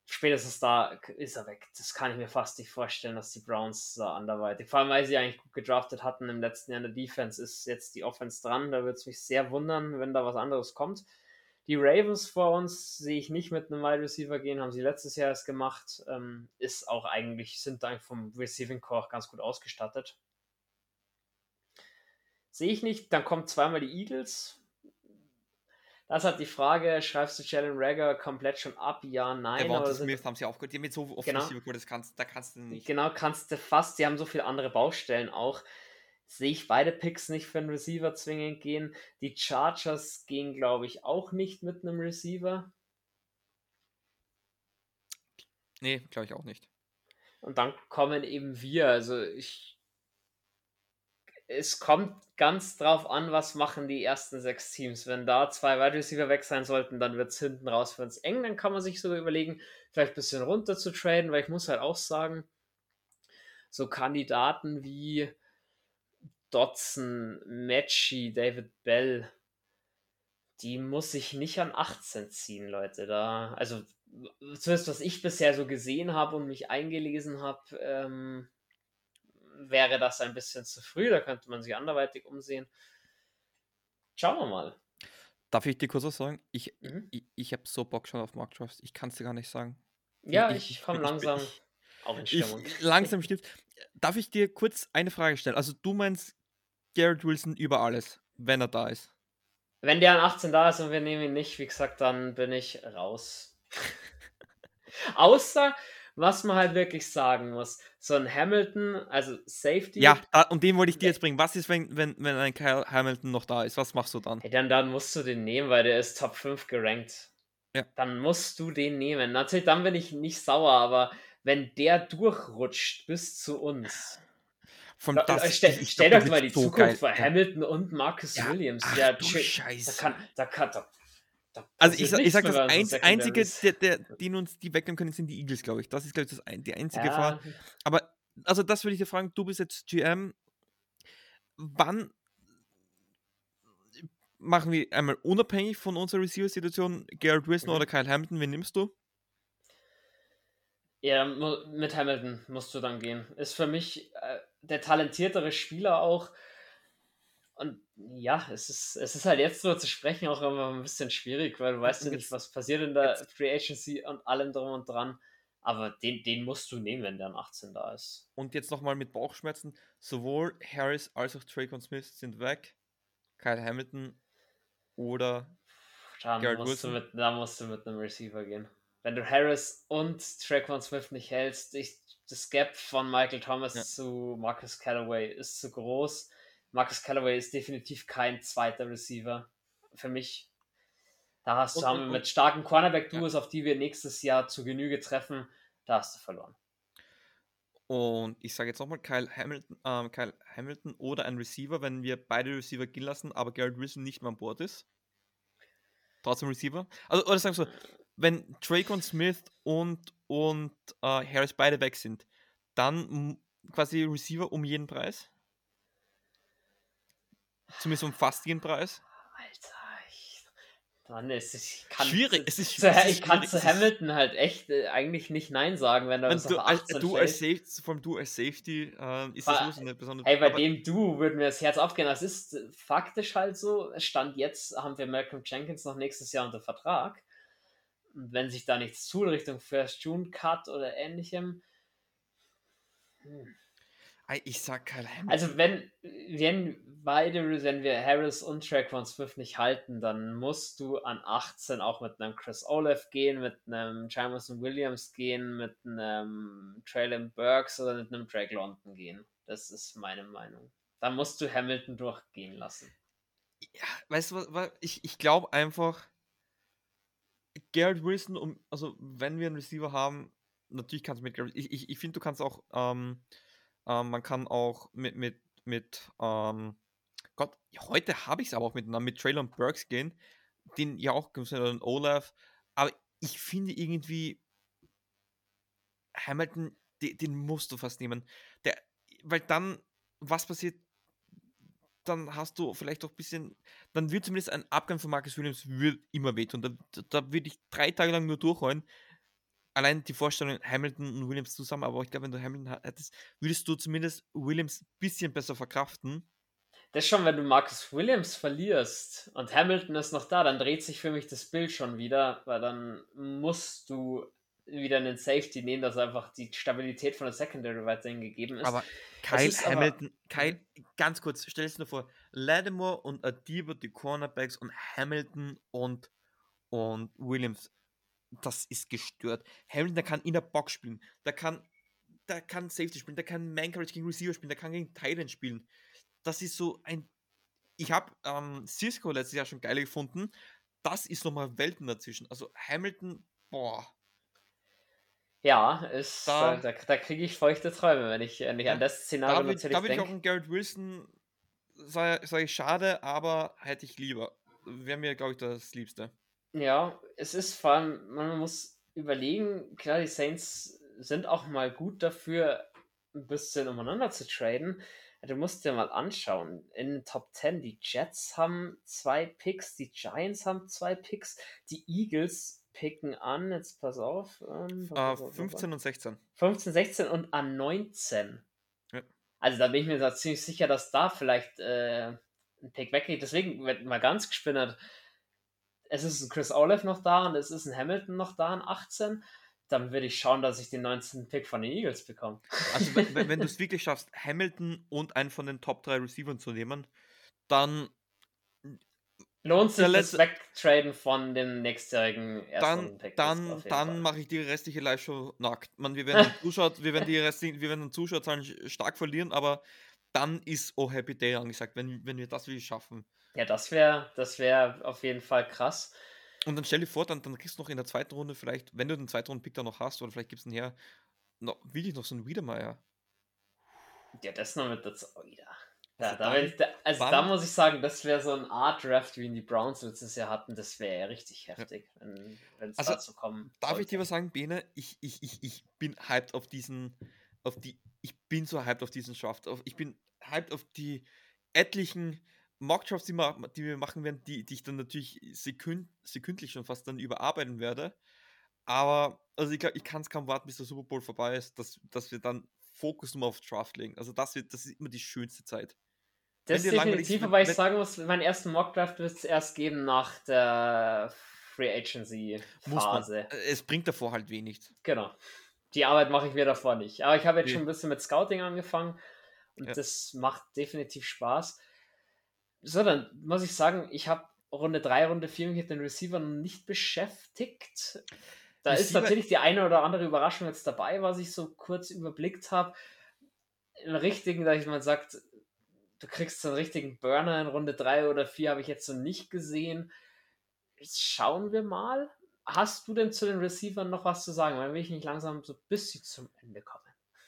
[SPEAKER 1] spätestens da ist er weg. Das kann ich mir fast nicht vorstellen, dass die Browns da anderweitig, vor allem weil sie eigentlich gut gedraftet hatten im letzten Jahr in der Defense, ist jetzt die Offense dran. Da würde es mich sehr wundern, wenn da was anderes kommt. Die Ravens vor uns sehe ich nicht mit einem Wide Receiver gehen, haben sie letztes Jahr erst gemacht. Ähm, ist auch eigentlich, sind eigentlich vom Receiving Core ganz gut ausgestattet. Sehe ich nicht. Dann kommen zweimal die Eagles. Das hat die Frage, schreibst du Jalen Rager komplett schon ab? Ja, nein.
[SPEAKER 2] Der Walter Smith haben sie aufgehört. Die haben jetzt so offensive genau, das kannst, da kannst du nicht.
[SPEAKER 1] Genau, kannst du fast. Die haben so viele andere Baustellen auch. Sehe ich beide Picks nicht für einen Receiver zwingend gehen. Die Chargers gehen, glaube ich, auch nicht mit einem Receiver.
[SPEAKER 2] Nee, glaube ich auch nicht.
[SPEAKER 1] Und dann kommen eben wir. Also ich es kommt ganz drauf an, was machen die ersten sechs Teams. Wenn da zwei Wide Receiver weg sein sollten, dann wird es hinten raus für uns eng. Dann kann man sich sogar überlegen, vielleicht ein bisschen runter zu traden, weil ich muss halt auch sagen, so Kandidaten wie Dodson, Matchy, David Bell, die muss ich nicht an 18 ziehen, Leute. Da, also zumindest was ich bisher so gesehen habe und mich eingelesen habe, ähm, wäre das ein bisschen zu früh, da könnte man sich anderweitig umsehen. Schauen wir mal.
[SPEAKER 2] Darf ich dir kurz was sagen? Ich, mhm. ich, ich habe so Bock schon auf Mark Drafts. Ich kann es dir gar nicht sagen.
[SPEAKER 1] Ja, ich, ich komme langsam ich, auch in
[SPEAKER 2] Stimmung. langsam stimmt. Darf ich dir kurz eine Frage stellen? Also du meinst Garrett Wilson über alles, wenn er da ist?
[SPEAKER 1] Wenn der an 18 da ist und wir nehmen ihn nicht, wie gesagt, dann bin ich raus. Außer was man halt wirklich sagen muss. So ein Hamilton, also Safety.
[SPEAKER 2] Ja, da, und den wollte ich dir jetzt bringen. Was ist, wenn, wenn, wenn ein Kyle Hamilton noch da ist? Was machst du dann?
[SPEAKER 1] Hey, dann? Dann musst du den nehmen, weil der ist Top 5 gerankt. Ja. Dann musst du den nehmen. Natürlich, dann bin ich nicht sauer, aber wenn der durchrutscht bis zu uns. Von das, stell, ich, stell doch mal die so Zukunft geil. vor Hamilton und Marcus ja. Williams. Ach, ja, du Scheiße. Da kann, da kann, da,
[SPEAKER 2] also ich, ich sag, das ein, einzige, der, der, die uns die wegnehmen können, sind die Eagles, glaube ich. Das ist, glaube ich, das die einzige ja. Gefahr. Aber, also das würde ich dir fragen, du bist jetzt GM. Wann machen wir einmal unabhängig von unserer Receiver-Situation Garrett Wilson mhm. oder Kyle Hamilton, wen nimmst du?
[SPEAKER 1] Ja, mit Hamilton musst du dann gehen. Ist für mich äh, der talentiertere Spieler auch. Und ja, es ist, es ist halt jetzt so zu sprechen auch immer ein bisschen schwierig, weil du weißt ja nicht, was passiert in der Free Agency und allem drum und dran. Aber den, den musst du nehmen, wenn der an 18 da ist.
[SPEAKER 2] Und jetzt nochmal mit Bauchschmerzen. Sowohl Harris als auch Traycon Smith sind weg. Kyle Hamilton oder
[SPEAKER 1] dann musst, du mit, dann musst du mit einem Receiver gehen. Wenn du Harris und Traquan Smith nicht hältst, ich, das Gap von Michael Thomas ja. zu Marcus Callaway ist zu groß. Marcus Callaway ist definitiv kein zweiter Receiver. Für mich da hast du, haben wir mit starken Cornerback-Duos, ja. auf die wir nächstes Jahr zu Genüge treffen, da hast du verloren.
[SPEAKER 2] Und ich sage jetzt nochmal Kyle Hamilton, ähm, Kyle Hamilton oder ein Receiver, wenn wir beide Receiver gehen lassen, aber Garrett Wilson nicht mehr an Bord ist. Trotzdem Receiver. Also, oder sagst du, wenn Drake Smith und, und äh, Harris beide weg sind, dann quasi Receiver um jeden Preis? Zumindest um fast jeden Preis?
[SPEAKER 1] Mann, es ist, ich kann
[SPEAKER 2] schwierig. Es ist,
[SPEAKER 1] zu, es ist ich kann zu Hamilton halt echt äh, eigentlich nicht Nein sagen, wenn er
[SPEAKER 2] das du, als, du als Safety, vom du als Safety äh, ist das sowieso eine besondere.
[SPEAKER 1] Hey, bei dem Du würde mir das Herz aufgehen. Das ist faktisch halt so. Stand jetzt haben wir Malcolm Jenkins noch nächstes Jahr unter Vertrag. Und wenn sich da nichts tut Richtung First June Cut oder ähnlichem.
[SPEAKER 2] Hm. Ich sag Kyle
[SPEAKER 1] Hamilton. Also wenn, wenn beide, wenn wir Harris und Traquan Swift nicht halten, dann musst du an 18 auch mit einem Chris Olaf gehen, mit einem Jameson Williams gehen, mit einem Traylon Burks oder mit einem Drake London gehen. Das ist meine Meinung. Da musst du Hamilton durchgehen lassen.
[SPEAKER 2] Ja, weißt du was, ich, ich glaube einfach, Garrett Wilson, um, also wenn wir einen Receiver haben, natürlich kannst du mit Garrett, ich, ich, ich finde, du kannst auch ähm, ähm, man kann auch mit, mit, mit ähm, Gott, heute habe ich es aber auch mit, mit Traylon Burks gehen, den ja auch oder Olaf, aber ich finde irgendwie Hamilton, den, den musst du fast nehmen. Der, weil dann, was passiert, dann hast du vielleicht auch ein bisschen, dann wird zumindest ein Abgang von Marcus Williams immer wehtun. Da, da würde ich drei Tage lang nur durchholen, allein die Vorstellung Hamilton und Williams zusammen, aber ich glaube, wenn du Hamilton hättest, würdest du zumindest Williams ein bisschen besser verkraften.
[SPEAKER 1] Das schon, wenn du Marcus Williams verlierst und Hamilton ist noch da, dann dreht sich für mich das Bild schon wieder, weil dann musst du wieder einen Safety nehmen, dass einfach die Stabilität von der Secondary weiterhin gegeben ist.
[SPEAKER 2] Aber Kyle ist Hamilton, aber, Kyle, ganz kurz, stell dir vor, Lattimore und Adiba die Cornerbacks und Hamilton und, und Williams das ist gestört. Hamilton, der kann in der Box spielen, der kann, der kann Safety spielen, der kann Man Coverage gegen Receiver spielen, der kann gegen Titan spielen. Das ist so ein. Ich habe ähm, Cisco letztes Jahr schon geil gefunden. Das ist nochmal Welten dazwischen. Also Hamilton, boah.
[SPEAKER 1] Ja, ist, da, äh, da, da kriege ich feuchte Träume, wenn ich, wenn ich an das Szenario
[SPEAKER 2] da natürlich Da würde ich auch einen Garrett Wilson, sage sag ich, schade, aber hätte ich lieber. Wäre mir, glaube ich, das Liebste.
[SPEAKER 1] Ja, es ist vor allem, man muss überlegen, klar, die Saints sind auch mal gut dafür, ein bisschen umeinander zu traden. Du musst dir mal anschauen, in den Top 10, die Jets haben zwei Picks, die Giants haben zwei Picks, die Eagles picken an, jetzt pass auf.
[SPEAKER 2] Ähm, uh, 15 und 16.
[SPEAKER 1] 15, 16 und an 19. Ja. Also da bin ich mir ziemlich sicher, dass da vielleicht äh, ein Pick weggeht. Deswegen wird mal ganz gespinnert es ist ein Chris Olaf noch da und es ist ein Hamilton noch da, ein 18, dann würde ich schauen, dass ich den 19. Pick von den Eagles bekomme.
[SPEAKER 2] Also wenn, wenn du es wirklich schaffst, Hamilton und einen von den Top 3 Receivern zu nehmen, dann
[SPEAKER 1] lohnt sich das Wegtraden von dem nächstjährigen
[SPEAKER 2] ersten dann, Pick. Dann, dann mache ich die restliche Live-Show nackt. Man, wir werden, Zuschauer, wir werden die restlichen, wir werden Zuschauerzahlen stark verlieren, aber dann ist Oh Happy Day angesagt, wenn, wenn wir das wirklich schaffen.
[SPEAKER 1] Ja, das wäre das wär auf jeden Fall krass.
[SPEAKER 2] Und dann stell dir vor, dann, dann kriegst du noch in der zweiten Runde vielleicht, wenn du den zweiten Runden-Pick da noch hast, oder vielleicht gibst du her, noch, wirklich noch so einen Wiedermeier.
[SPEAKER 1] Ja, das noch mit dazu. Oh, ja. Ja, da ich, also da muss ich sagen, das wäre so ein Art Draft, wie ihn die Browns letztes Jahr hatten. Das wäre ja richtig heftig, ja. wenn es also, dazu kommen
[SPEAKER 2] Darf sollte. ich dir was sagen, Bene? Ich, ich, ich, ich bin hyped auf diesen, auf die, ich bin so hyped auf diesen Draft. Ich bin hyped auf die etlichen Mockdrafts, die, wir, die wir machen werden, die, die ich dann natürlich sekünd, sekündlich schon fast dann überarbeiten werde. Aber also ich, ich kann es kaum warten, bis der Super Bowl vorbei ist, dass, dass wir dann Fokus nur auf Draft legen. Also das, wird, das ist immer die schönste Zeit.
[SPEAKER 1] Das ist definitiv, wobei ich sagen muss, meinen ersten Mockdraft wird es erst geben nach der Free Agency Phase.
[SPEAKER 2] Es bringt davor halt wenig.
[SPEAKER 1] Genau. die Arbeit mache ich mir davor nicht. Aber ich habe jetzt
[SPEAKER 2] Nee.
[SPEAKER 1] schon ein bisschen mit Scouting angefangen und
[SPEAKER 2] Ja.
[SPEAKER 1] das macht definitiv Spaß. So, dann muss ich sagen, ich habe Runde 3, Runde 4 mich mit den Receivern nicht beschäftigt. Da ist
[SPEAKER 2] Receiver-
[SPEAKER 1] natürlich die eine oder andere Überraschung jetzt dabei, was ich so kurz überblickt habe. Einen richtigen, da ich mal sagt, du kriegst so einen richtigen Burner in Runde 3 oder 4, habe ich jetzt so nicht gesehen. Jetzt schauen wir mal. Hast du denn zu den Receivern noch was zu sagen? Weil will ich nicht langsam so bis sie zum Ende kommen.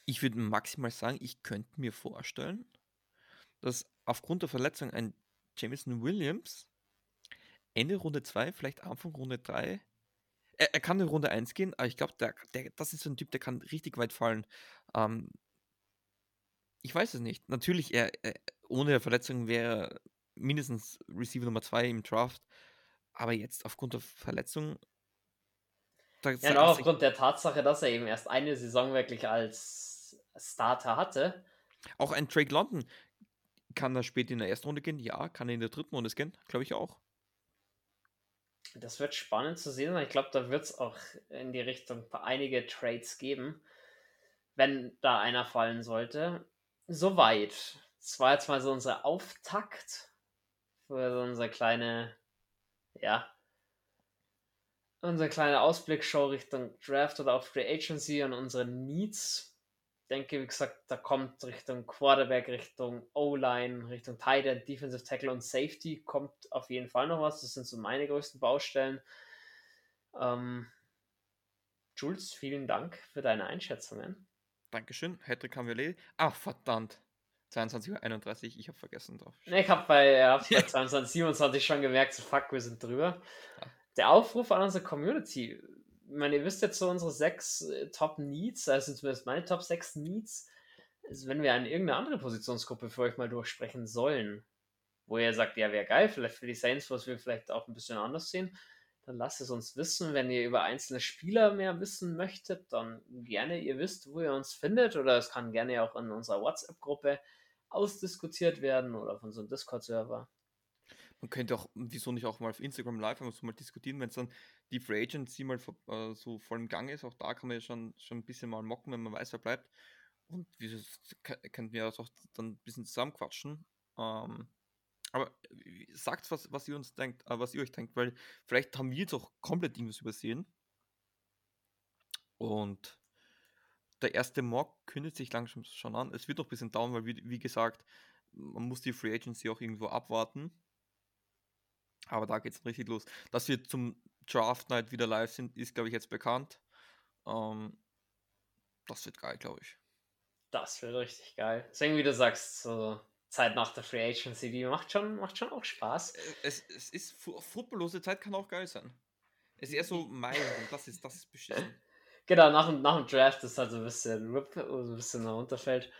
[SPEAKER 2] Ich würde maximal sagen, ich könnte mir vorstellen, dass aufgrund der Verletzung ein Jameson Williams Ende Runde 2, vielleicht Anfang Runde 3, er, er kann in Runde 1 gehen, aber ich glaube, der, der, das ist so ein Typ, der kann richtig weit fallen. Ähm, ich weiß es nicht. Natürlich, er, er, ohne Verletzung wäre er mindestens Receiver Nummer 2 im Draft, aber jetzt aufgrund der Verletzung. Da
[SPEAKER 1] Ja,
[SPEAKER 2] ich-
[SPEAKER 1] aufgrund der Tatsache, dass er eben erst eine Saison wirklich als Starter hatte.
[SPEAKER 2] Auch ein Drake London kann er später in der ersten Runde gehen. Ja, kann er in der dritten Runde gehen, glaube ich auch.
[SPEAKER 1] Das wird spannend zu sehen. Ich glaube, da wird es auch in die Richtung einige Trades geben, wenn da einer fallen sollte. Soweit. Das war jetzt mal so unser Auftakt für so unsere kleine, ja, unsere kleine Ausblicksshow Richtung Draft oder auch Free Agency und unsere Needs. Ich denke, wie gesagt, da kommt Richtung Quarterback, Richtung O-Line, Richtung Tight End, Defensive Tackle und Safety kommt auf jeden Fall noch was. Das sind so meine größten Baustellen. Ähm, Jules, vielen Dank für deine Einschätzungen.
[SPEAKER 2] Dankeschön. Hattrick haben wir erledigt. Ach, verdammt. 22.31 Uhr, ich habe vergessen drauf.
[SPEAKER 1] Ne, Ich habe bei, ja, bei 22, 27 schon gemerkt, so fuck, wir sind drüber.
[SPEAKER 2] Ja.
[SPEAKER 1] Der Aufruf an unsere Community. Ich meine, ihr wisst jetzt so unsere sechs äh, Top Needs, also zumindest meine Top 6 Needs. Also wenn wir an irgendeine andere Positionsgruppe für euch mal durchsprechen sollen, wo ihr sagt, ja, wäre geil, vielleicht für die Saints, was wir vielleicht auch ein bisschen anders sehen, dann lasst es uns wissen. Wenn ihr über einzelne Spieler mehr wissen möchtet, dann gerne, ihr wisst, wo ihr uns findet, oder es kann gerne auch in unserer WhatsApp-Gruppe ausdiskutiert werden oder von so einem Discord-Server.
[SPEAKER 2] Man könnte auch, wieso nicht auch mal auf Instagram live einfach so mal diskutieren, wenn es dann die Free Agency mal äh, so voll im Gang ist. Auch da kann man ja schon, schon ein bisschen mal mocken, wenn man weiß, wer bleibt. Und wieso könnten wir das auch dann ein bisschen zusammenquatschen. Ähm, aber sagt was, was ihr uns denkt, äh, was ihr euch denkt, weil vielleicht haben wir jetzt auch komplett irgendwas übersehen. Und der erste Mock kündigt sich langsam schon an. Es wird noch ein bisschen dauern, weil, wie, wie gesagt, man muss die Free Agency auch irgendwo abwarten. Aber da geht es richtig los. Dass wir zum Draft Night wieder live sind, ist, glaube ich, jetzt bekannt. Ähm, das wird geil, glaube ich.
[SPEAKER 1] Das wird richtig geil. Deswegen, wie du sagst, so Zeit nach der Free Agency, die macht schon, macht schon auch Spaß.
[SPEAKER 2] Äh, Es, es ist, footballlose Zeit kann auch geil sein. Es ist eher so Mai und das ist, das ist beschissen.
[SPEAKER 1] Genau, nach, dem- nach dem Draft ist halt so ein bisschen RIP, so ein bisschen nach runterfällt.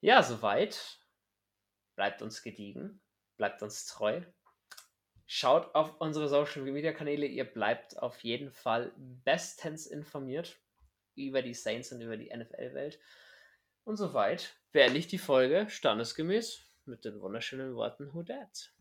[SPEAKER 1] Ja, soweit. Bleibt uns gediegen. Bleibt uns treu. Schaut auf unsere Social Media Kanäle. Ihr bleibt auf jeden Fall bestens informiert über die Saints und über die NFL-Welt. Und soweit beende ich die Folge standesgemäß mit den wunderschönen Worten Who Dat?